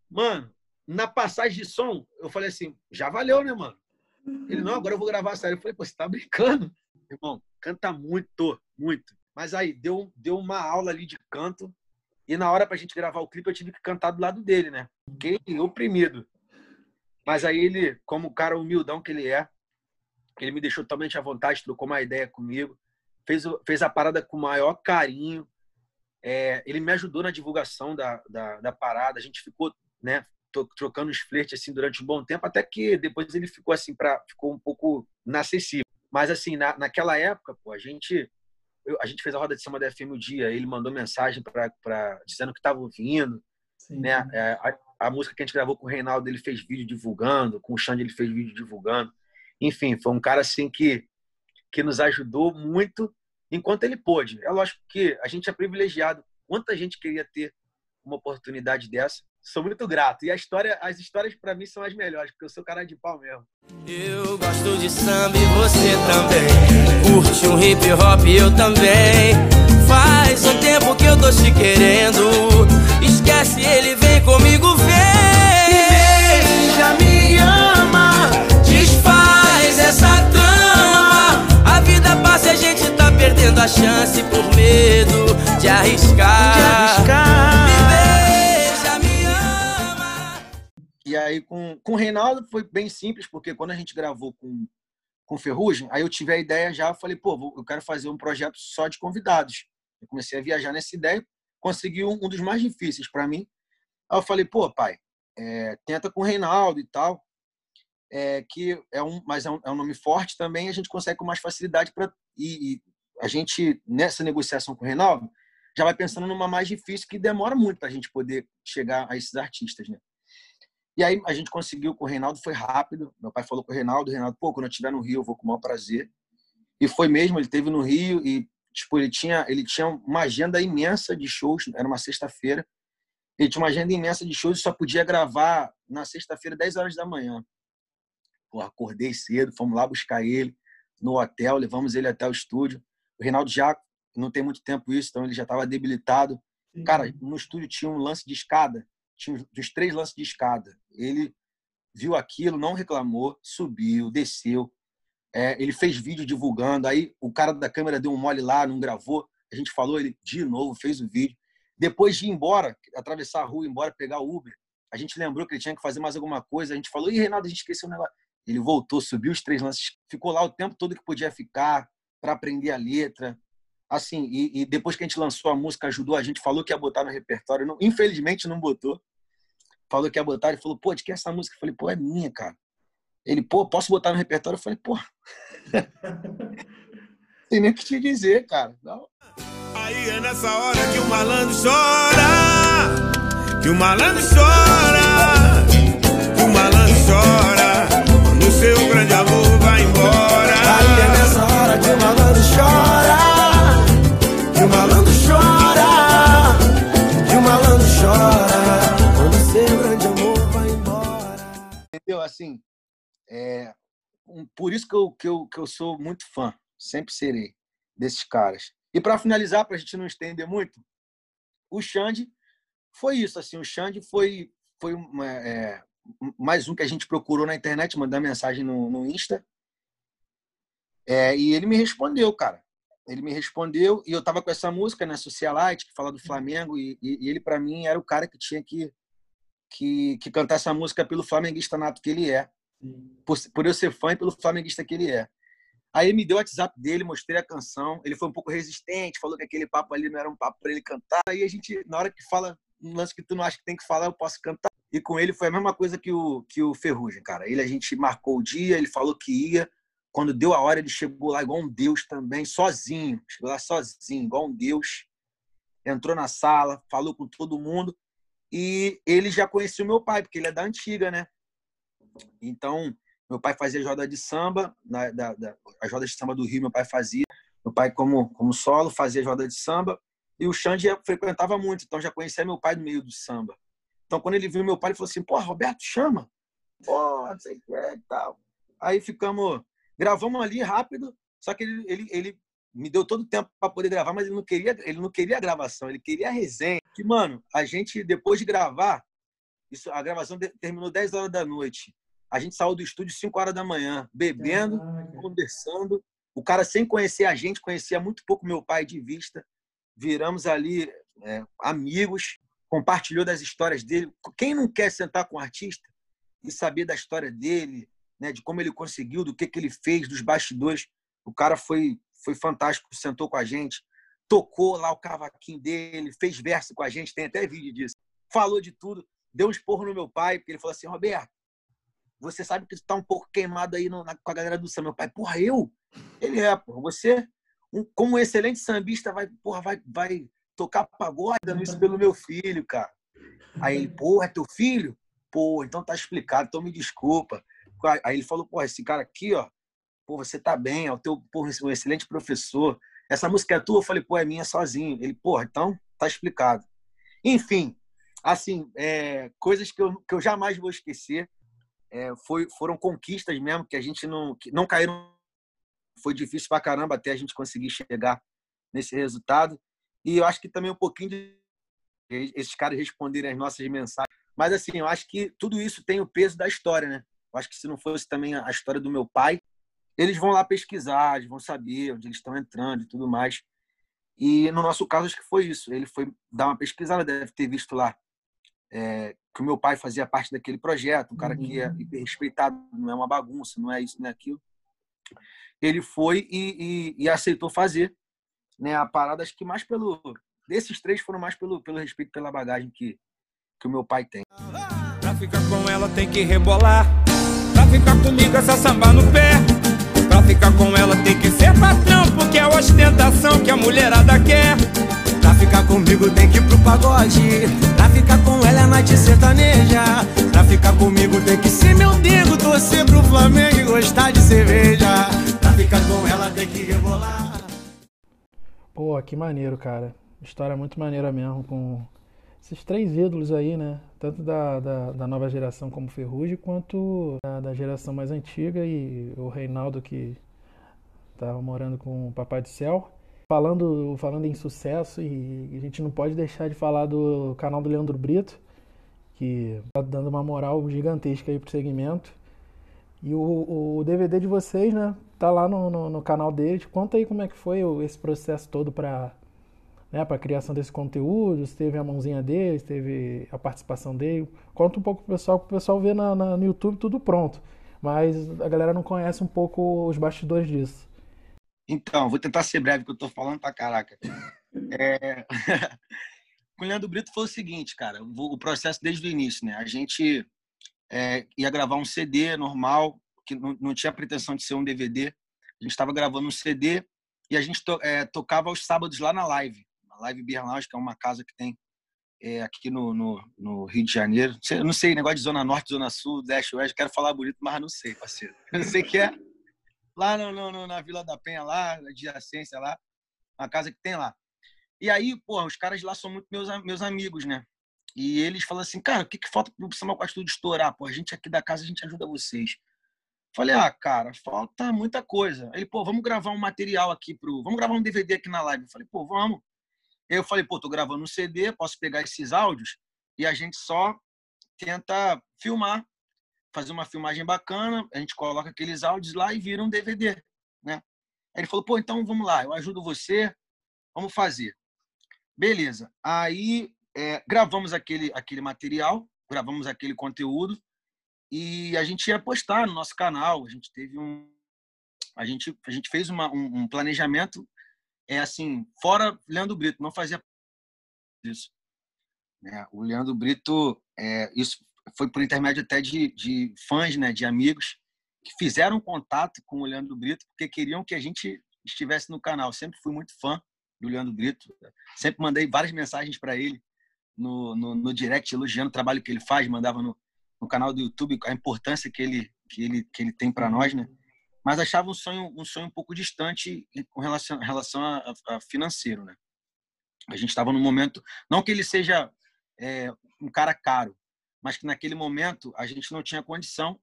Mano, na passagem de som, eu falei assim: já valeu, né, mano? Ele, não, agora eu vou gravar sério. Eu falei: pô, você tá brincando? Irmão, canta muito, muito. Mas aí, deu, deu uma aula ali de canto. E na hora pra gente gravar o clipe, eu tive que cantar do lado dele, né? Fiquei oprimido. Mas aí ele, como o cara humildão que ele é, ele me deixou totalmente à vontade, trocou uma ideia comigo, fez, fez a parada com o maior carinho. É, ele me ajudou na divulgação da, da, da, parada. A gente ficou, né, trocando os flertes assim durante um bom tempo, até que depois ele ficou assim para ficou um pouco inacessível. Mas assim, na, naquela época, pô, a gente eu, a gente fez a roda de cima da FM o dia, ele mandou mensagem para dizendo que estava ouvindo, Sim. né? É, a música que a gente gravou com o Reinaldo, ele fez vídeo divulgando, com o Xande ele fez vídeo divulgando. Enfim, foi um cara assim que, que nos ajudou muito enquanto ele pôde. É lógico que a gente é privilegiado. Quanta gente queria ter uma oportunidade dessa. Sou muito grato. E a história, as histórias para mim são as melhores, porque eu sou cara de pau mesmo. Eu gosto de samba e você também. Curte um hip hop eu também. Faz um tempo que eu tô te querendo. Esquece ele, vem comigo ver. Me beija, me ama, perdendo a chance por medo de arriscar. De arriscar. Me beija, me ama. E aí com, com o Reinaldo foi bem simples, porque quando a gente gravou com com Ferrugem, aí eu tive a ideia já, falei, pô, eu quero fazer um projeto só de convidados. Eu comecei a viajar nessa ideia, consegui um, um dos mais difíceis para mim. Aí eu falei, pô, pai, é, tenta com o Reinaldo e tal, é, que é um, mas é um, é um, nome forte também, a gente consegue com mais facilidade para e, e, a gente nessa negociação com o Reinaldo já vai pensando numa mais difícil que demora muito para a gente poder chegar a esses artistas, né? E aí a gente conseguiu com o Reinaldo, foi rápido. Meu pai falou com o Reinaldo, o Reinaldo, pô, quando eu estiver no Rio, eu vou com o maior prazer. E foi mesmo, ele teve no Rio e tipo, ele tinha, ele tinha uma agenda imensa de shows, era uma sexta-feira. Ele tinha uma agenda imensa de shows e só podia gravar na sexta-feira, 10 horas da manhã. Pô, acordei cedo, fomos lá buscar ele no hotel, levamos ele até o estúdio. O Reinaldo já não tem muito tempo isso, então ele já estava debilitado. Cara, no estúdio tinha um lance de escada, tinha os três lances de escada. Ele viu aquilo, não reclamou, subiu, desceu. É, ele fez vídeo divulgando. Aí o cara da câmera deu um mole lá, não gravou. A gente falou, ele de novo fez o vídeo. Depois de ir embora, atravessar a rua, ir embora, pegar o Uber, a gente lembrou que ele tinha que fazer mais alguma coisa. A gente falou, e Renato, a gente esqueceu um negócio. Ele voltou, subiu os três lances, ficou lá o tempo todo que podia ficar para aprender a letra. Assim, e, e, depois que a gente lançou a música, ajudou a gente, falou que ia botar no repertório. Não, infelizmente não botou. Falou que ia botar, ele falou, pô, de que é essa música? Eu falei, pô, é minha, cara. Ele, pô, posso botar no repertório? Eu falei, pô. Tem nem o que te dizer, cara. Não. Aí é nessa hora que o malandro chora. Que o malandro chora. Que o malandro chora. Quando o seu grande amor vai embora. Que o malandro chora. Que o malandro chora. Que o malandro chora. Quando seu grande amor vai embora. Entendeu? Assim, é, por isso que eu, que, eu, que eu sou muito fã, sempre serei, desses caras. E para finalizar, para a gente não estender muito, o Xande foi isso. assim O Xande foi, foi uma, é, mais um que a gente procurou na internet, mandar mensagem no, no Insta. É, e ele me respondeu, cara. Ele me respondeu e eu tava com essa música, né, Socialite, que fala do Flamengo, e, e, e ele, para mim, era o cara que tinha que, que, que cantar essa música pelo flamenguista nato que ele é por, por eu ser fã e pelo flamenguista que ele é. Aí ele me deu o WhatsApp dele, mostrei a canção. Ele foi um pouco resistente, falou que aquele papo ali não era um papo para ele cantar. Aí a gente, na hora que fala um lance que tu não acha que tem que falar, eu posso cantar. E com ele foi a mesma coisa que o, que o Ferrugem, cara. Ele, a gente marcou o dia, ele falou que ia. Quando deu a hora, ele chegou lá igual um deus também, sozinho. Chegou lá sozinho, igual um deus. Entrou na sala, falou com todo mundo. E ele já conhecia o meu pai, porque ele é da antiga, né? Então, meu pai fazia roda de samba, na, da, da, as rodas de samba do Rio, meu pai fazia. Meu pai, como, como solo, fazia roda de samba. E o Xande frequentava muito, então já conhecia meu pai no meio do samba. Então, quando ele viu meu pai, ele falou assim: pô, Roberto, chama. Pô, não sei o que é e tal. Aí ficamos, gravamos ali rápido, só que ele, ele, ele me deu todo o tempo para poder gravar, mas ele não queria, ele não queria a gravação, ele queria a resenha. Que, mano, a gente, depois de gravar, isso, a gravação terminou 10 horas da noite. A gente saiu do estúdio 5 horas da manhã, bebendo, Caraca. conversando. O cara, sem conhecer a gente, conhecia muito pouco meu pai de vista. Viramos ali é, amigos, compartilhou das histórias dele. Quem não quer sentar com um artista e saber da história dele, né, de como ele conseguiu, do que, que ele fez, dos bastidores? O cara foi, foi fantástico, sentou com a gente, tocou lá o cavaquinho dele, fez verso com a gente, tem até vídeo disso. Falou de tudo, deu um esporro no meu pai, porque ele falou assim: Roberto, você sabe que está um pouco queimado aí no, na, com a galera do samba. Meu pai, porra, eu? Ele é, porra. Você, um, como um excelente sambista, vai, porra, vai, vai tocar pagode dando isso pelo meu filho, cara. Aí ele, porra, é teu filho? Pô, então tá explicado, então me desculpa. Aí ele falou, porra, esse cara aqui, ó, pô, você tá bem, é o teu, porra, um excelente professor. Essa música é tua? Eu falei, pô, é minha sozinho. Ele, porra, então tá explicado. Enfim, assim, é, coisas que eu, que eu jamais vou esquecer é, foi, foram conquistas mesmo que a gente não, que não caíram. Foi difícil pra caramba até a gente conseguir chegar nesse resultado. E eu acho que também um pouquinho de esses caras responderem as nossas mensagens. Mas assim, eu acho que tudo isso tem o peso da história, né? Eu acho que se não fosse também a história do meu pai, eles vão lá pesquisar, eles vão saber onde eles estão entrando e tudo mais. E no nosso caso, acho que foi isso. Ele foi dar uma pesquisada, deve ter visto lá é, que o meu pai fazia parte daquele projeto, um cara uhum. que é uhum. respeitado, não é uma bagunça, não é isso, não é aquilo. Ele foi e, e, e, aceitou fazer né, a parada, acho que mais pelo. Desses três foram mais pelo, pelo respeito pela bagagem que, que o meu pai tem. Pra ficar com ela tem que rebolar. Ficar comigo essa samba no pé. Pra ficar com ela tem que ser patrão, porque é a ostentação que a mulherada quer. Pra ficar com comigo tem que ir pro pagode. Pra ficar com ela é noite sertaneja. Pra ficar comigo tem que ser meu nego, torcer pro Flamengo e gostar de cerveja. Pra ficar com ela tem que rebolar. Pô, que maneiro, cara. História muito maneira mesmo, com esses três ídolos aí, né? Tanto da, da, da nova geração como Ferrugem, quanto da, da, geração mais antiga e o Reinaldo que estava morando com o Papai do Céu. Falando, falando em sucesso, e a gente não pode deixar de falar do canal do Leandro Brito, que tá dando uma moral gigantesca aí pro segmento. E o, o DVD de vocês, né? Tá lá no, no, no canal dele. Conta aí como é que foi esse processo todo para né, para a criação desse conteúdo, se teve a mãozinha dele, se teve a participação dele. Conta um pouco pro pessoal, para o pessoal ver na, na, no YouTube tudo pronto. Mas a galera não conhece um pouco os bastidores disso. Então, vou tentar ser breve, que eu estou falando pra caraca. É... Com o Leandro Brito foi o seguinte, cara, o processo desde o início, né? A gente é, ia gravar um CD normal, que não, não tinha pretensão de ser um DVD. A gente estava gravando um CD e a gente to, é, tocava aos sábados lá na live. Live Beer Lounge, que é uma casa que tem é, aqui no, no, no, Rio de Janeiro. Eu não sei, negócio de Zona Norte, Zona Sul, Leste, Oeste, quero falar bonito, mas não sei, parceiro. Eu sei que é lá no, no, na Vila da Penha, lá, adjacência lá, uma casa que tem lá. E aí, pô, os caras lá são muito meus, meus amigos, né? E eles falam assim, cara, o que, que falta pro Costa de estourar? Pô, a gente aqui da casa, a gente ajuda vocês. Falei, ah, cara, falta muita coisa. Ele, pô, vamos gravar um material aqui pro. Vamos gravar um DVD aqui na live. Eu falei, pô, vamos. Eu falei, pô, tô gravando um CD, posso pegar esses áudios e a gente só tenta filmar, fazer uma filmagem bacana, a gente coloca aqueles áudios lá e vira um DVD, né? Aí ele falou, pô, então vamos lá, eu ajudo você, vamos fazer. Beleza. Aí é, gravamos aquele, aquele material, gravamos aquele conteúdo e a gente ia postar no nosso canal. A gente teve um. A gente, a gente fez uma, um, um planejamento é assim, fora Leandro Brito, não fazia isso. É, o Leandro Brito, é, isso foi por intermédio até de, de fãs, né, de amigos, que fizeram contato com o Leandro Brito porque queriam que a gente estivesse no canal. Sempre fui muito fã do Leandro Brito, sempre mandei várias mensagens para ele no, no, no, direct elogiando o trabalho que ele faz, mandava no, no canal do YouTube a importância que ele, que ele, que ele tem para nós, né? Mas achava um sonho um sonho um pouco distante com relação, relação a, a financeiro, né? A gente estava num momento, não que ele seja é, um cara caro, mas que naquele momento a gente não tinha condição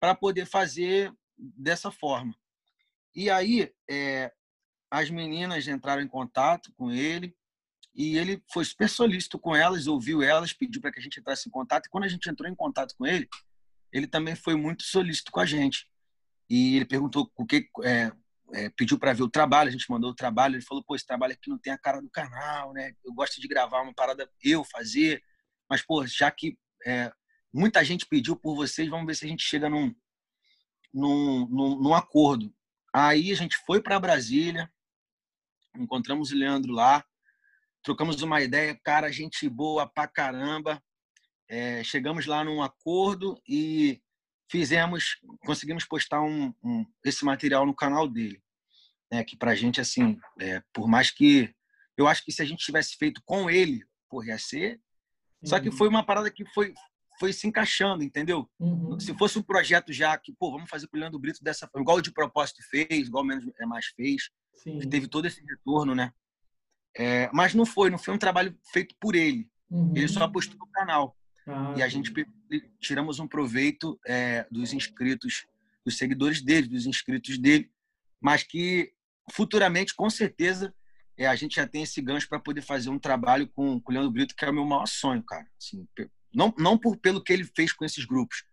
para poder fazer dessa forma. E aí é, as meninas entraram em contato com ele e ele foi super solícito com elas, ouviu elas, pediu para que a gente entrasse em contato. E quando a gente entrou em contato com ele, ele também foi muito solícito com a gente e ele perguntou o que é, é, pediu para ver o trabalho, a gente mandou o trabalho, ele falou, pô, esse trabalho aqui não tem a cara do canal, né? Eu gosto de gravar uma parada eu fazer, mas pô, já que é, muita gente pediu por vocês, vamos ver se a gente chega num, num, num, num acordo. Aí a gente foi para Brasília, encontramos o Leandro lá, trocamos uma ideia, cara, gente boa pra caramba. É, chegamos lá num acordo e fizemos, conseguimos postar um, um, esse material no canal dele, né? Que para gente assim, é, por mais que eu acho que se a gente tivesse feito com ele, por ia ser. Uhum. Só que foi uhum. uma parada que foi foi se encaixando, entendeu? Uhum. Se fosse um projeto já que, pô, vamos fazer com o Leandro Brito dessa forma, igual o de propósito fez, igual menos é mais fez, Sim. que teve todo esse retorno, né? É, mas não foi, não foi um trabalho feito por ele. Uhum. Ele só postou no canal. Ah, e a gente tiramos um proveito é, dos inscritos, dos seguidores dele, dos inscritos dele, mas que futuramente, com certeza, é, a gente já tem esse gancho para poder fazer um trabalho com, com o Leandro Brito, que é o meu maior sonho, cara. Assim, não, não por, pelo que ele fez com esses grupos,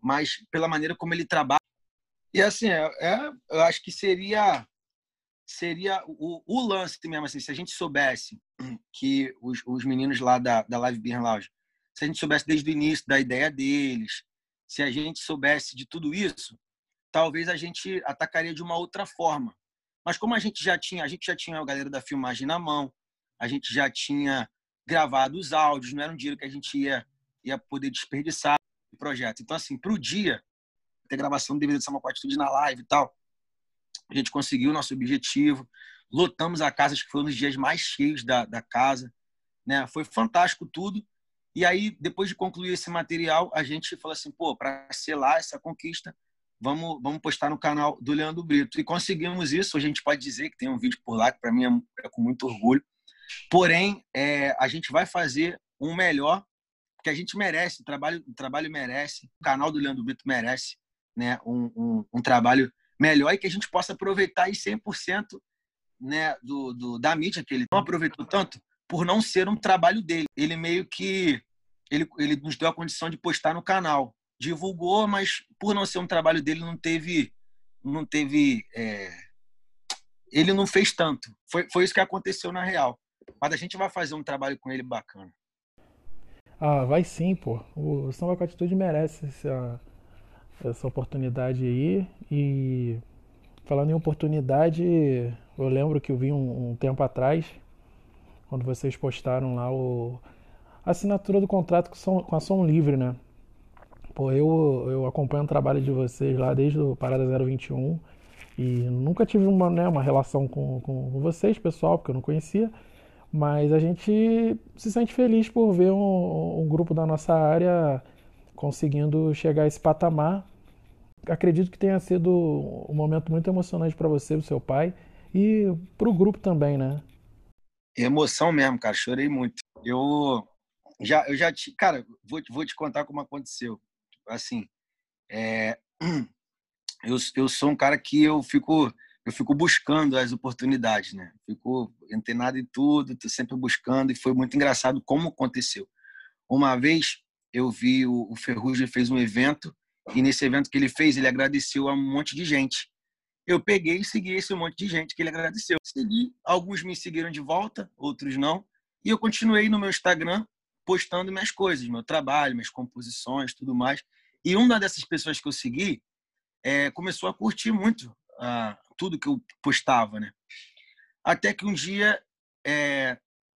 mas pela maneira como ele trabalha. E assim, é, é eu acho que seria seria o, o lance mesmo, assim, se a gente soubesse que os, os meninos lá da, da Live Beer Lounge se a gente soubesse desde o início da ideia deles, se a gente soubesse de tudo isso, talvez a gente atacaria de uma outra forma. Mas como a gente já tinha, a gente já tinha a galera da filmagem na mão, a gente já tinha gravado os áudios, não era um dinheiro que a gente ia, ia poder desperdiçar o projeto. Então, assim, para o dia, ter gravação do DVD de Samuel Atitude na live e tal, a gente conseguiu o nosso objetivo, lotamos a casa, acho que foi um dos dias mais cheios da, da casa, né? Foi fantástico tudo. E aí, depois de concluir esse material, a gente falou assim, pô, para selar essa conquista, vamos, vamos postar no canal do Leandro Brito. E conseguimos isso. A gente pode dizer que tem um vídeo por lá, que para mim é, é, com muito orgulho. Porém, é, a gente vai fazer um melhor, que a gente merece, o trabalho, o trabalho merece, o canal do Leandro Brito merece né, um, um, um trabalho melhor e que a gente possa aproveitar aí 100% né, do, do, da mídia que ele não aproveitou tanto por não ser um trabalho dele. Ele meio que ele, ele nos deu a condição de postar no canal, divulgou, mas por não ser um trabalho dele não teve não teve é... ele não fez tanto. Foi, foi isso que aconteceu na real. Mas a gente vai fazer um trabalho com ele bacana. Ah, vai sim, pô. O Samba com Atitude merece essa, essa oportunidade aí. E falando em oportunidade, eu lembro que eu vi um, um tempo atrás, quando vocês postaram lá o, assinatura do contrato com, a Som Livre, né? Pô, eu, eu acompanho o trabalho de vocês lá desde o Parada 021 e nunca tive uma, né, uma relação com, com vocês, pessoal, porque eu não conhecia. Mas a gente se sente feliz por ver um, um grupo da nossa área conseguindo chegar a esse patamar. Acredito que tenha sido um momento muito emocionante para você, para seu pai e para o grupo também, né? Emoção mesmo, cara. Chorei muito. Eu já, eu já te, cara, vou, vou te contar como aconteceu. Assim, é, eu, eu sou um cara que eu fico eu fico buscando as oportunidades, né? Fico antenado em tudo, tô sempre buscando e foi muito engraçado como aconteceu. Uma vez eu vi o, o Ferrugem fez um evento e nesse evento que ele fez ele agradeceu a um monte de gente. Eu peguei e segui esse monte de gente que ele agradeceu. Segui, alguns me seguiram de volta, outros não, e eu continuei no meu Instagram postando minhas coisas, meu trabalho, minhas composições, tudo mais. E uma dessas pessoas que eu segui é, começou a curtir muito a, tudo que eu postava, né? Até que um dia é,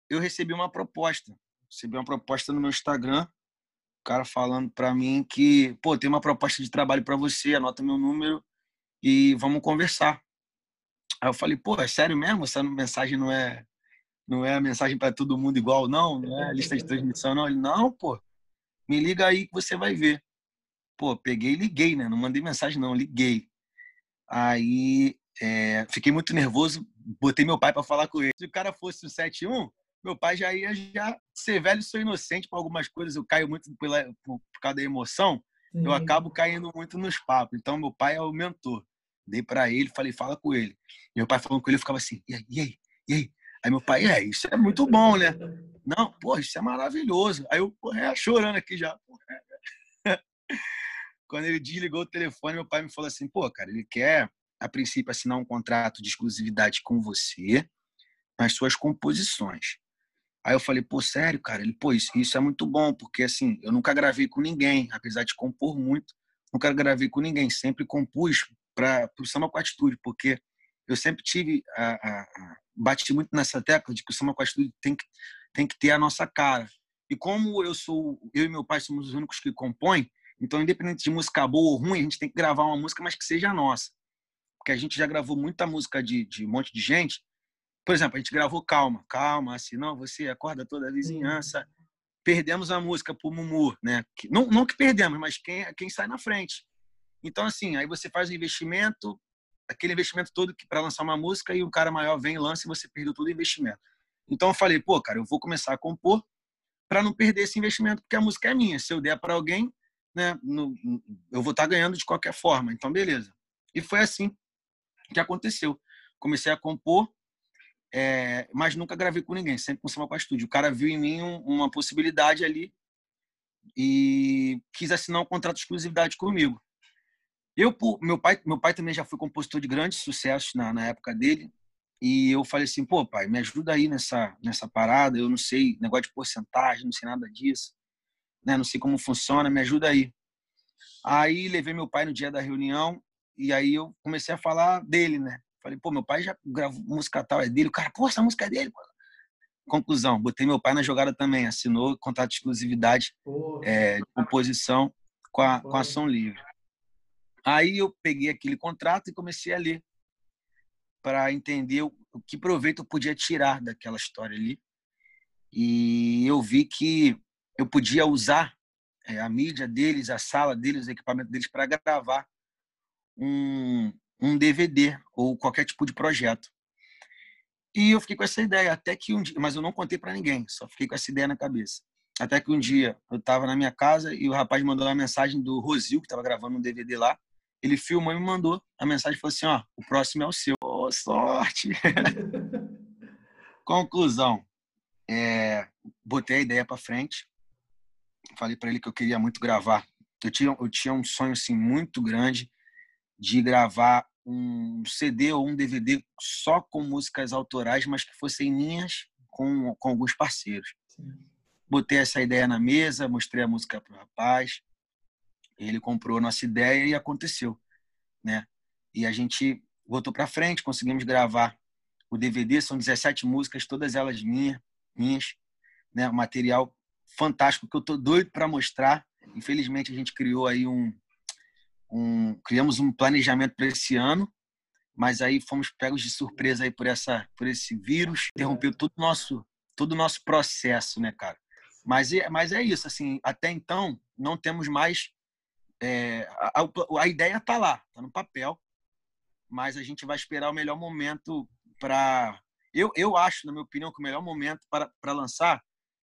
eu recebi uma proposta. Recebi uma proposta no meu Instagram, o cara falando para mim que, pô, tem uma proposta de trabalho para você, anota meu número e vamos conversar. Aí eu falei, pô, é sério mesmo? Essa mensagem não é não é a mensagem para todo mundo igual, não? Não é a lista de transmissão, não? Ele, não, pô, me liga aí que você vai ver. Pô, peguei e liguei, né? Não mandei mensagem, não, liguei. Aí é, fiquei muito nervoso, botei meu pai para falar com ele. Se o cara fosse o 7-1, meu pai já ia já ser velho, sou inocente para algumas coisas. Eu caio muito pela, por, por causa da emoção, Sim. eu acabo caindo muito nos papos. Então, meu pai é o mentor. Dei para ele, falei, fala com ele. Meu pai falando com ele, eu ficava assim, e aí, e aí, e aí? Aí meu pai, é, isso é muito bom, né? Não, pô, isso é maravilhoso. Aí eu, pô, é, chorando aqui já. Quando ele desligou o telefone, meu pai me falou assim, pô, cara, ele quer a princípio, assinar um contrato de exclusividade com você nas suas composições. Aí eu falei, pô, sério, cara? Ele, pô, isso, isso é muito bom, porque assim, eu nunca gravei com ninguém, apesar de compor muito, nunca gravei com ninguém, sempre compus para o samba com atitude, porque eu sempre tive, a, a, bati muito nessa tecla de que o samba com atitude tem que, tem que ter a nossa cara. E como eu sou, eu e meu pai somos os únicos que compõem, então, independente de música boa ou ruim, a gente tem que gravar uma música, mas que seja nossa porque a gente já gravou muita música de, de um monte de gente. Por exemplo, a gente gravou Calma, Calma, assim, não, você acorda toda a vizinhança. Perdemos a música pro Mumu, né? Não, não que perdemos, mas quem, quem sai na frente. Então, assim, aí você faz o investimento, aquele investimento todo para lançar uma música e um cara maior vem e lança e você perdeu todo o investimento. Então eu falei, pô, cara, eu vou começar a compor para não perder esse investimento, porque a música é minha. Se eu der para alguém, né, no, eu vou estar tá ganhando de qualquer forma. Então, beleza. E foi assim que aconteceu. Comecei a compor, é, mas nunca gravei com ninguém, sempre com Samba com Estúdio. O cara viu em mim um, uma possibilidade ali e quis assinar um contrato de exclusividade comigo. Eu, meu pai, meu pai também já foi compositor de grandes sucessos na, na época dele. E eu falei assim, pô, pai, me ajuda aí nessa, nessa parada. Eu não sei negócio de porcentagem, não sei nada disso. Né? Não sei como funciona, me ajuda aí. Aí levei meu pai no dia da reunião e aí eu comecei a falar dele, né? Falei, pô, meu pai já gravou música tal, é dele. O cara, pô, essa música é dele. Pô. Conclusão, botei meu pai na jogada também, assinou contrato de exclusividade é, de composição com a, com a Som Livre. Aí eu peguei aquele contrato e comecei a ler para entender o, que proveito eu podia tirar daquela história ali. E eu vi que eu podia usar é, a mídia deles, a sala deles, o equipamento deles para gravar um, um DVD ou qualquer tipo de projeto. E eu fiquei com essa ideia, até que um dia, mas eu não contei para ninguém, só fiquei com essa ideia na cabeça. Até que um dia eu estava na minha casa e o rapaz mandou uma mensagem do Rosil, que estava gravando um DVD lá. Ele filmou e me mandou. A mensagem falou assim: Ó, o próximo é o seu. Oh, sorte! Conclusão: é, botei a ideia para frente. Falei para ele que eu queria muito gravar. Eu tinha, eu tinha um sonho assim, muito grande de gravar um CD ou um DVD só com músicas autorais, mas que fossem minhas com, com alguns parceiros. Sim. Botei essa ideia na mesa, mostrei a música para o rapaz, ele comprou a nossa ideia e aconteceu, né? E a gente botou para frente, conseguimos gravar o DVD, são 17 músicas, todas elas minhas, minhas, né? Material fantástico que eu tô doido para mostrar. Infelizmente a gente criou aí um um, criamos um planejamento para esse ano, mas aí fomos pegos de surpresa aí por essa por esse vírus, interrompeu todo o nosso todo o nosso processo, né, cara? Mas é, mas é isso, assim, até então não temos mais é, a, a, ideia tá lá, tá no papel, mas a gente vai esperar o melhor momento para eu, eu acho, na minha opinião, que o melhor momento para, lançar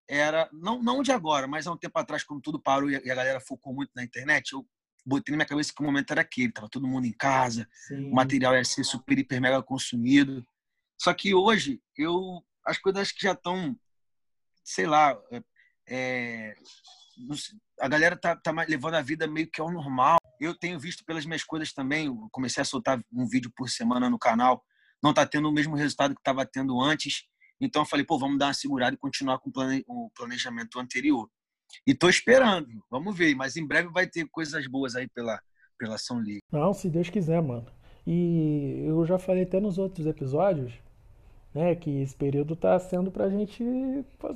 era, não, não de agora, mas há um tempo atrás, quando tudo parou e a galera focou muito na internet, eu botei na minha cabeça que o momento era aquele, tava todo mundo em casa, Sim. o material ia ser super, hiper, mega consumido. Só que hoje, eu as coisas que já estão, sei lá, é, é a galera tá, tá levando a vida meio que ao normal. Eu tenho visto pelas minhas coisas também, eu comecei a soltar um vídeo por semana no canal, não tá tendo o mesmo resultado que estava tendo antes. Então eu falei, pô, vamos dar uma segurada e continuar com o planejamento anterior. E tô esperando, vamos ver. Mas em breve vai ter coisas boas aí pela, pela Livre. Não, se Deus quiser, mano. E eu já falei até nos outros episódios, né, que esse período tá sendo pra gente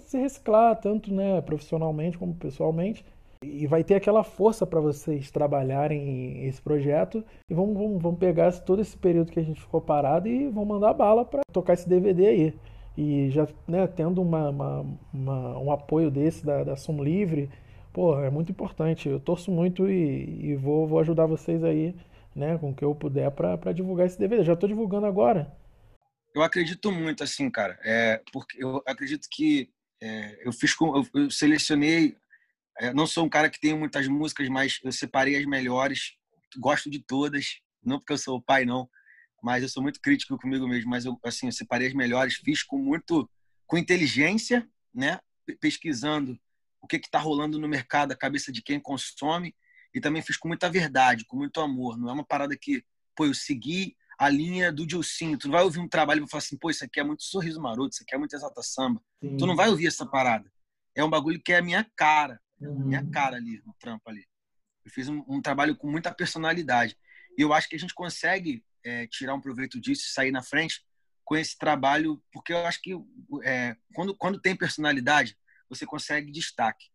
se reciclar, tanto, né, profissionalmente como pessoalmente. E vai ter aquela força para vocês trabalharem esse projeto e vamos, vamos, vamos pegar todo esse período que a gente ficou parado e vamos mandar bala para tocar esse DVD aí e já né, tendo uma, uma, uma, um apoio desse da, da Som Livre, pô, é muito importante. Eu torço muito e, e vou, vou ajudar vocês aí, né, com o que eu puder para divulgar esse DVD. Já estou divulgando agora. Eu acredito muito, assim, cara, é, porque eu acredito que é, eu fiz com, eu, eu selecionei, é, não sou um cara que tem muitas músicas, mas eu separei as melhores, gosto de todas, não porque eu sou o pai, não, mas eu sou muito crítico comigo mesmo. Mas eu, assim, eu separei as melhores, fiz com muito, com inteligência, né? Pesquisando o que está rolando no mercado, a cabeça de quem consome, e também fiz com muita verdade, com muito amor. Não é uma parada que, pô, eu segui a linha do Dilcinho. Tu não vai ouvir um trabalho e falar assim, pô, isso aqui é muito sorriso maroto, isso aqui é muito exalta samba. Sim. Tu não vai ouvir essa parada. É um bagulho que é a minha cara, uhum. minha cara ali, no trampo ali. Eu fiz um, um trabalho com muita personalidade. E eu acho que a gente consegue é, tirar um proveito disso e sair na frente com esse trabalho, porque eu acho que é, quando, quando tem personalidade, você consegue destaque.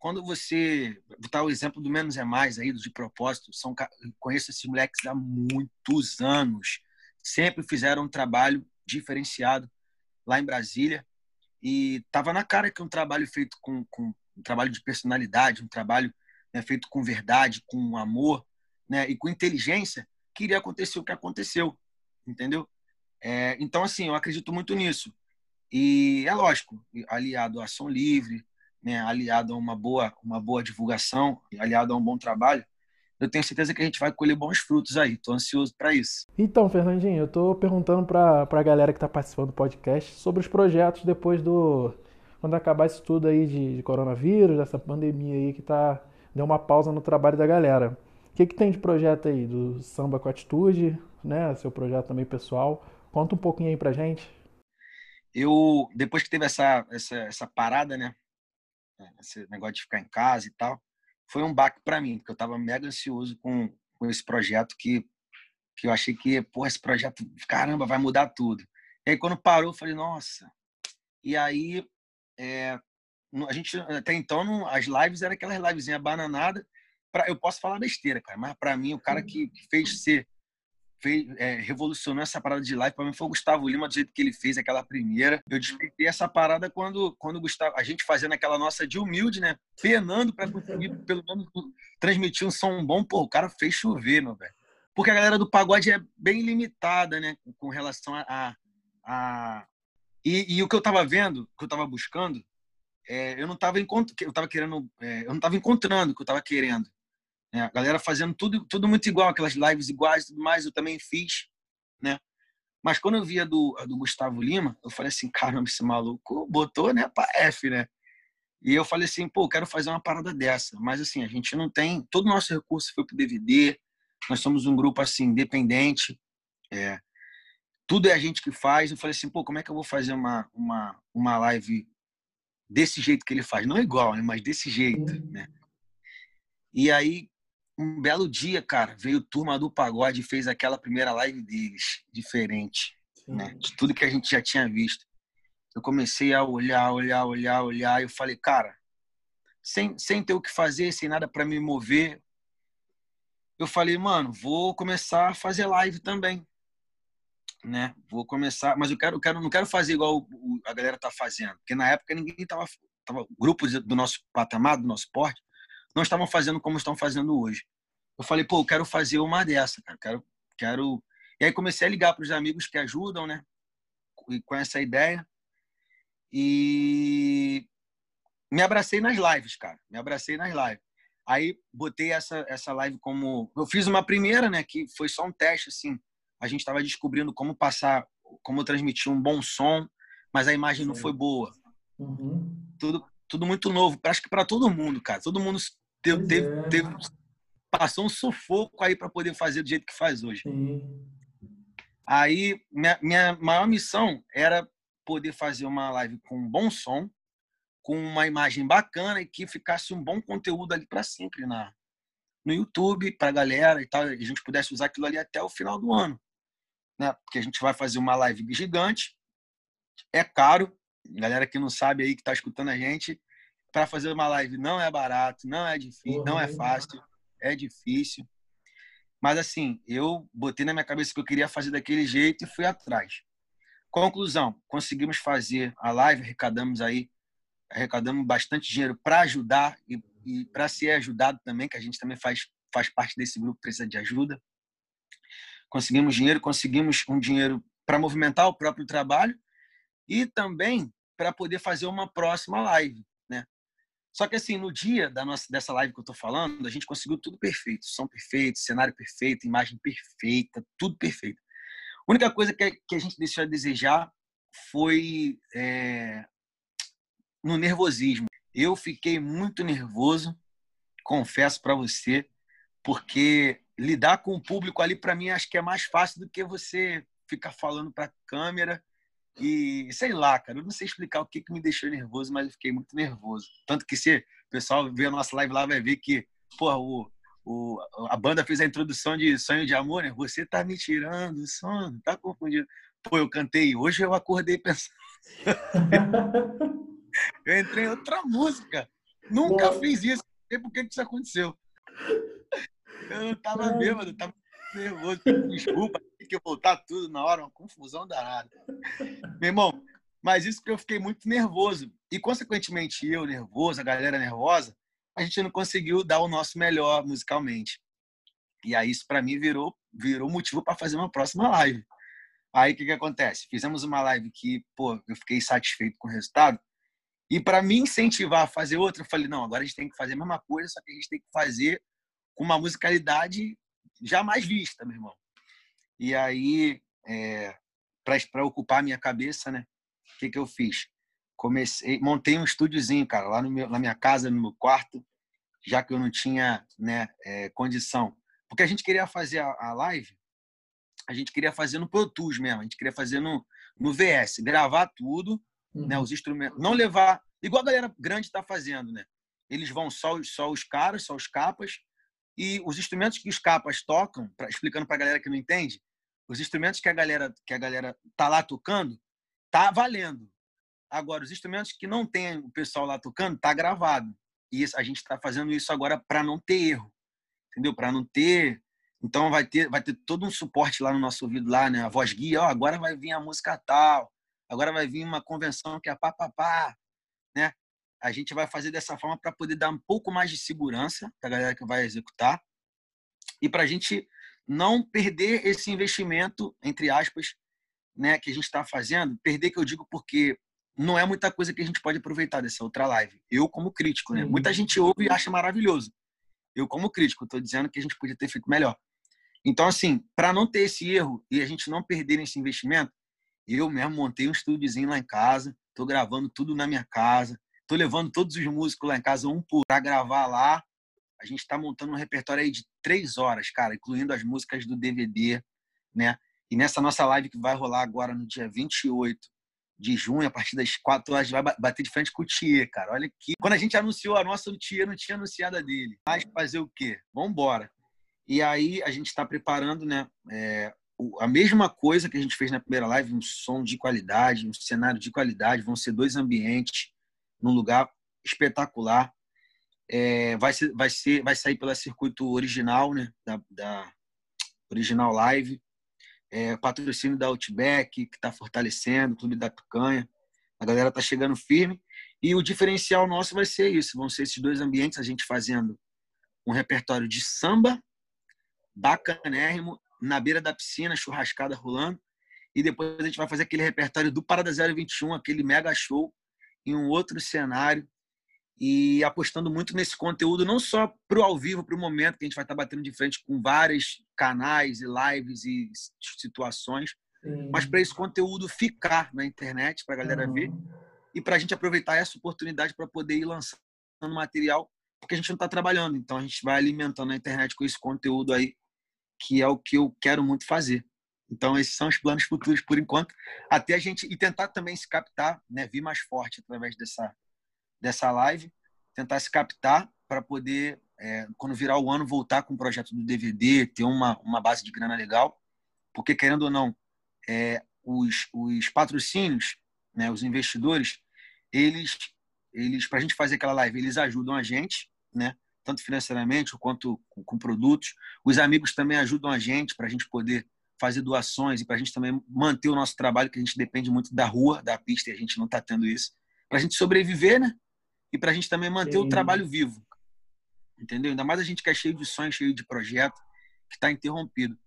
Quando você. Vou dar o exemplo do Menos é Mais aí, De Propósito, são, conheço esses moleques há muitos anos. Sempre fizeram um trabalho diferenciado lá em Brasília. E estava na cara que um trabalho feito com, com um trabalho de personalidade, um trabalho né, feito com verdade, com amor né, e com inteligência, queria acontecer o que aconteceu, entendeu? É, então, assim, eu acredito muito nisso. E é lógico, aliado à ação livre, né, aliado a uma boa, uma boa divulgação, aliado a um bom trabalho, eu tenho certeza que a gente vai colher bons frutos aí. Estou ansioso para isso. Então, Fernandinho, eu estou perguntando para a galera que está participando do podcast sobre os projetos depois do. Quando acabar isso tudo aí de, de coronavírus, dessa pandemia aí que tá, deu uma pausa no trabalho da galera. O que, que tem de projeto aí do Samba com Atitude, né? Seu projeto também pessoal. Conta um pouquinho aí pra gente. Eu, depois que teve essa, essa, essa parada, né? Esse negócio de ficar em casa e tal, foi um baque para mim, porque eu tava mega ansioso com, com esse projeto que, que eu achei que, pô, esse projeto, caramba, vai mudar tudo. E aí quando parou, eu falei, nossa. E aí, é, a gente, até então, não, as lives eram aquelas livezinhas bananadas, pra, eu posso falar besteira, cara, mas para mim, o cara que, que, fez ser fez, é, revolucionou essa parada de live para mim foi o Gustavo Lima, do jeito que ele fez aquela primeira. Eu despertei essa parada quando, quando o Gustavo, a gente fazendo aquela nossa de humilde, né? Penando para conseguir pelo menos transmitir um som bom. Pô, o cara fez chover, meu velho. Porque a galera do pagode é bem limitada, né? Com relação a. a, a... E, e, o que eu tava vendo, que eu tava buscando, é, eu não tava, encont... eu tava querendo. É, eu não tava encontrando o que eu tava querendo. Né? A galera fazendo tudo, tudo muito igual, aquelas lives iguais e tudo mais, eu também fiz, né? Mas quando eu via do, do Gustavo Lima, eu falei assim, caramba, esse maluco botou, né, pra F, né? E eu falei assim, pô, quero fazer uma parada dessa. Mas assim, a gente não tem, todo o nosso recurso foi pro DVD, nós somos um grupo assim, independente, é, tudo é a gente que faz. Eu falei assim, pô, como é que eu vou fazer uma, uma, uma live desse jeito que ele faz? Não igual, né, mas desse jeito, né? E aí um belo dia, cara, veio turma do pagode e fez aquela primeira live deles, diferente, né? De tudo que a gente já tinha visto. Eu comecei a olhar, olhar, olhar, olhar, e eu falei, cara, sem, sem ter o que fazer, sem nada para me mover, eu falei, mano, vou começar a fazer live também, né? Vou começar, mas eu quero, eu quero não quero fazer igual a galera tá fazendo, porque na época ninguém tava, tava grupos do nosso patamar, do nosso porte, não estavam fazendo como estão fazendo hoje. Eu falei, pô, eu quero fazer uma dessa, cara. Quero, quero. E aí comecei a ligar para os amigos que ajudam, né? Com essa ideia. E me abracei nas lives, cara. Me abracei nas lives. Aí botei essa, essa live como. Eu fiz uma primeira, né? Que foi só um teste, assim. A gente estava descobrindo como passar, como transmitir um bom som, mas a imagem não foi boa. Uhum. Tudo, tudo muito novo. Acho que para todo mundo, cara. Todo mundo teve, teve, é. teve, passou um sufoco aí para poder fazer do jeito que faz hoje. Sim. Aí, minha, minha maior missão era poder fazer uma live com um bom som, com uma imagem bacana e que ficasse um bom conteúdo ali para sempre na no YouTube para a galera e tal, e a gente pudesse usar aquilo ali até o final do ano, né? Porque a gente vai fazer uma live gigante, é caro, galera que não sabe aí que está escutando a gente, para fazer uma live não é barato, não é difícil, não é fácil, é difícil. Mas assim, eu botei na minha cabeça que eu queria fazer daquele jeito e fui atrás. Conclusão, conseguimos fazer a live, arrecadamos aí, arrecadamos bastante dinheiro para ajudar e, e para ser ajudado também, que a gente também faz, faz parte desse grupo, precisa de ajuda. Conseguimos dinheiro, conseguimos um dinheiro para movimentar o próprio trabalho e também para poder fazer uma próxima live. Só que assim, no dia da nossa, dessa live que eu tô falando, a gente conseguiu tudo perfeito. Som perfeito, cenário perfeito, imagem perfeita, tudo perfeito. A única coisa que, que a gente deixou a desejar foi é, no nervosismo. Eu fiquei muito nervoso, confesso para você, porque lidar com o público ali para mim acho que é mais fácil do que você ficar falando para câmera e sei lá, cara, eu não sei explicar o que, que me deixou nervoso, mas eu fiquei muito nervoso. Tanto que se o pessoal ver a nossa live lá, vai ver que, porra, o, o, a banda fez a introdução de Sonho de Amor, né? Você tá me tirando sono, tá confundindo. Pô, eu cantei, hoje eu acordei pensando. eu entrei em outra música. Nunca Bom. fiz isso. Não sei por que isso aconteceu. Eu não tava bêbado, tava nervoso. Desculpa, que voltar tudo na hora, uma confusão danada. Meu irmão, mas isso que eu fiquei muito nervoso. E, consequentemente, eu nervoso, a galera nervosa, a gente não conseguiu dar o nosso melhor musicalmente. E aí isso para mim virou virou motivo para fazer uma próxima live. Aí o que que acontece? Fizemos uma live que, pô, eu fiquei satisfeito com o resultado. E para me incentivar a fazer outra, eu falei, não, agora a gente tem que fazer a mesma coisa, só que a gente tem que fazer com uma musicalidade jamais vista, meu irmão. E aí, é, para ocupar a minha cabeça, né? O que, que eu fiz? Comecei, montei um estúdiozinho, cara, lá no meu, na minha casa, no meu quarto, já que eu não tinha né, é, condição. Porque a gente queria fazer a, a, live, a gente queria fazer no Pro Tools mesmo, a gente queria fazer no, no VS, gravar tudo, uhum. né, os instrumentos, não levar, igual a galera grande está fazendo, né? Eles vão só, só os caras, só os capas, e os instrumentos que os capas tocam, pra, explicando para a galera que não entende, os instrumentos que a galera que a galera tá lá tocando, tá valendo. Agora, os instrumentos que não tem o pessoal lá tocando, tá gravado. E a gente está fazendo isso agora para não ter erro, entendeu? Para não ter Então vai ter, vai ter todo um suporte lá no nosso ouvido lá, né? A voz guia, ó, agora vai vir a música tal, agora vai vir uma convenção que é pá, né? A gente vai fazer dessa forma para poder dar um pouco mais de segurança para a galera que vai executar e para a gente não perder esse investimento, entre aspas, né, que a gente está fazendo. Perder que eu digo porque não é muita coisa que a gente pode aproveitar dessa outra live. Eu como crítico, né? Muita gente ouve e acha maravilhoso. Eu como crítico estou dizendo que a gente podia ter feito melhor. Então, assim, para não ter esse erro e a gente não perder esse investimento, eu mesmo montei um estúdiozinho lá em casa, estou gravando tudo na minha casa, estou levando todos os músicos lá em casa, um por para gravar lá. A gente está montando um repertório aí de três horas, cara, incluindo as músicas do DVD, né? E nessa nossa live que vai rolar agora no dia 28 de junho, a partir das 4 horas, vai bater de frente com o Thier, cara. Olha que. Quando a gente anunciou a nossa, o Thier não tinha anunciado a dele. Mas fazer o quê? Vamos embora. E aí a gente está preparando né, é, a mesma coisa que a gente fez na primeira live, um som de qualidade, um cenário de qualidade, vão ser dois ambientes num lugar espetacular. É, vai, ser, vai, ser, vai sair pela circuito original, né, da, da original live. É, patrocínio da Outback, que está fortalecendo, Clube da Picanha. A galera está chegando firme. E o diferencial nosso vai ser isso: vão ser esses dois ambientes, a gente fazendo um repertório de samba bacanérrimo, na beira da piscina, churrascada rolando. E depois a gente vai fazer aquele repertório do Parada 021, aquele mega show, em um outro cenário. E apostando muito nesse conteúdo, não só para o ao vivo, para o momento, que a gente vai estar batendo de frente com vários canais e lives e situações, Sim. mas para esse conteúdo ficar na internet, para a galera uhum. ver, e para a gente aproveitar essa oportunidade para poder ir lançando material, porque a gente não está trabalhando. Então a gente vai alimentando a internet com esse conteúdo aí que é o que eu quero muito fazer. Então, esses são os planos futuros por enquanto, até a gente e tentar também se captar, né, vir mais forte através dessa dessa live, tentar se captar para poder é, quando virar o ano voltar com o projeto do DVD, ter uma uma base de grana legal, porque querendo ou não, é, os os patrocínios, né, os investidores, eles eles para a gente fazer aquela live, eles ajudam a gente, né? tanto financeiramente quanto com produtos. Os amigos também ajudam a gente para a gente poder fazer doações e para a gente também manter o nosso trabalho, que a gente depende muito da rua, da pista, e a gente não está tendo isso. Para a gente sobreviver, né? E para a gente também manter Sim. o trabalho vivo. Entendeu? Ainda mais a gente que é cheio de sonhos, cheio de projeto, que está interrompido.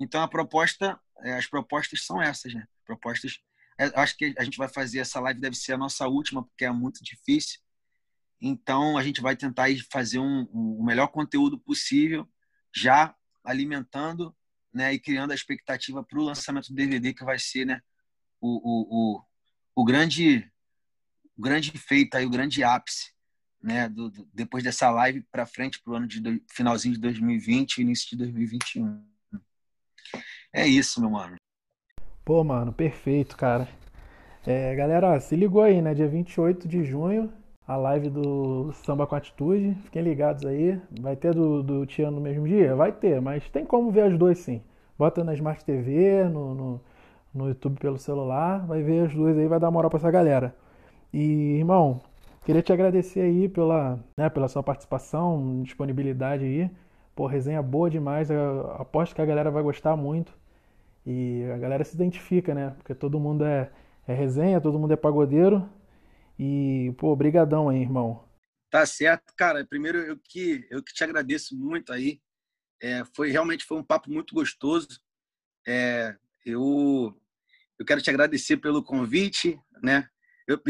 Então, a proposta, é, as propostas são essas, né? Propostas. É, acho que a gente vai fazer essa live, deve ser a nossa última, porque é muito difícil então, a gente vai tentar fazer um, um, o melhor conteúdo possível, já alimentando né, e criando a expectativa para o lançamento do DVD, que vai ser né, o, o, o, o grande, o grande feito, aí, o grande ápice né, do, do depois dessa live para frente, para o ano de do, finalzinho de 2020 e início de 2021. É isso, meu mano. Pô, mano, perfeito, cara. É, galera, se ligou aí, né? Dia 28 de junho, a live do Samba com Atitude. Fiquem ligados aí. Vai ter do, do Tiano no mesmo dia? Vai ter, mas tem como ver as duas sim. Bota na Smart TV, no, no, no YouTube pelo celular, vai ver as duas aí, vai dar moral pra essa galera. E, irmão, queria te agradecer aí pela, né, pela sua participação, disponibilidade aí. Pô, resenha boa demais. Eu aposto que a galera vai gostar muito. E a galera se identifica, né? Porque todo mundo é, é resenha, todo mundo é pagodeiro. E, pô, brigadão aí, irmão. Tá certo, cara. Primeiro eu que eu que te agradeço muito aí. É, foi realmente foi um papo muito gostoso. É, eu eu quero te agradecer pelo convite, né? Eu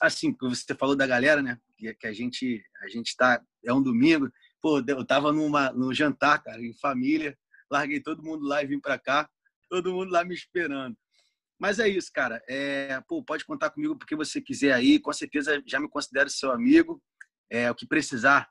assim, você falou da galera, né? Que, a gente a gente tá é um domingo. Pô, eu tava numa no jantar, cara, em família. Larguei todo mundo lá e vim para cá. Todo mundo lá me esperando. Mas é isso, cara. É, pô, pode contar comigo porque você quiser aí. Com certeza já me considero seu amigo. É, o que precisar,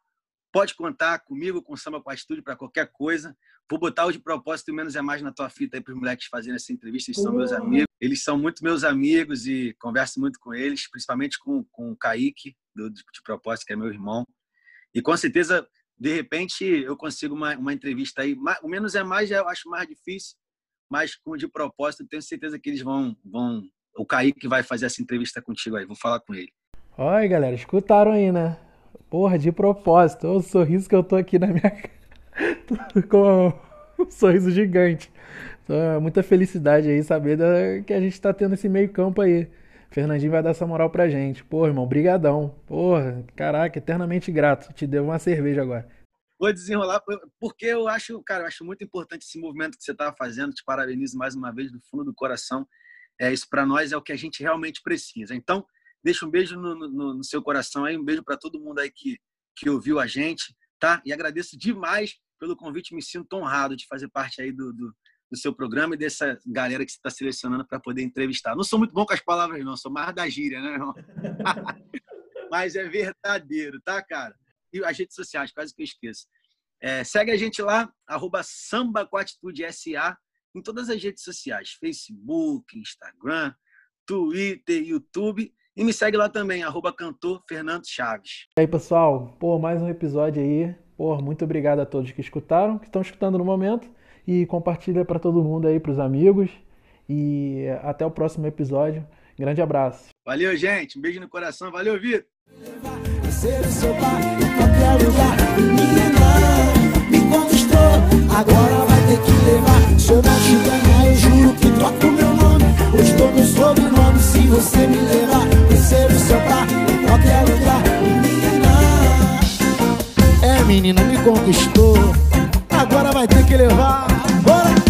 pode contar comigo, com o Samba com a Estúdio, para qualquer coisa. Vou botar o de propósito menos é mais na tua fita aí para os moleques fazerem essa entrevista. Eles são meus amigos. Eles são muito meus amigos e converso muito com eles, principalmente com, com o Kaique, do, de propósito, que é meu irmão. E com certeza, de repente, eu consigo uma, uma entrevista aí. O menos é mais, eu acho mais difícil mas com de propósito, tenho certeza que eles vão, vão. O Kaique vai fazer essa entrevista contigo aí, vou falar com ele. Oi, galera, escutaram aí, né? Porra, de propósito, olha o sorriso que eu tô aqui na minha com um sorriso gigante. Muita felicidade aí saber da, que a gente tá tendo esse meio campo aí. Fernandinho vai dar essa moral pra gente. Pô, irmão, brigadão. Porra, caraca, eternamente grato. Te devo uma cerveja agora. Vou desenrolar, porque eu acho, cara, eu acho muito importante esse movimento que você estava fazendo. Te parabenizo mais uma vez do fundo do coração. É, isso para nós é o que a gente realmente precisa. Então, deixa um beijo no, no, no seu coração aí, um beijo para todo mundo aí que, que ouviu a gente, tá? E agradeço demais pelo convite, me sinto honrado de fazer parte aí do, do, do seu programa e dessa galera que você está selecionando para poder entrevistar. Não sou muito bom com as palavras, não, sou mais da gíria, né, irmão? Mas é verdadeiro, tá, cara? E as redes sociais, quase que eu esqueço. É, segue a gente lá, arroba Samba com Atitude SA, em todas as redes sociais, Facebook, Instagram, Twitter, YouTube. E me segue lá também, arroba cantor Fernando Chaves. E aí, pessoal, pô, mais um episódio aí. Pô, muito obrigado a todos que escutaram, que estão escutando no momento e compartilha para todo mundo aí, para os amigos. E até o próximo episódio. Grande abraço. Valeu, gente. Um beijo no coração. Valeu, Vitor. me conquistou, agora vai ter que levar. Se eu não te ganhar, eu juro que troco meu nome. Hoje se você me levar. Terceiro seu par, em qualquer lugar. Menina, é menina, me conquistou agora vai ter que levar. Bora!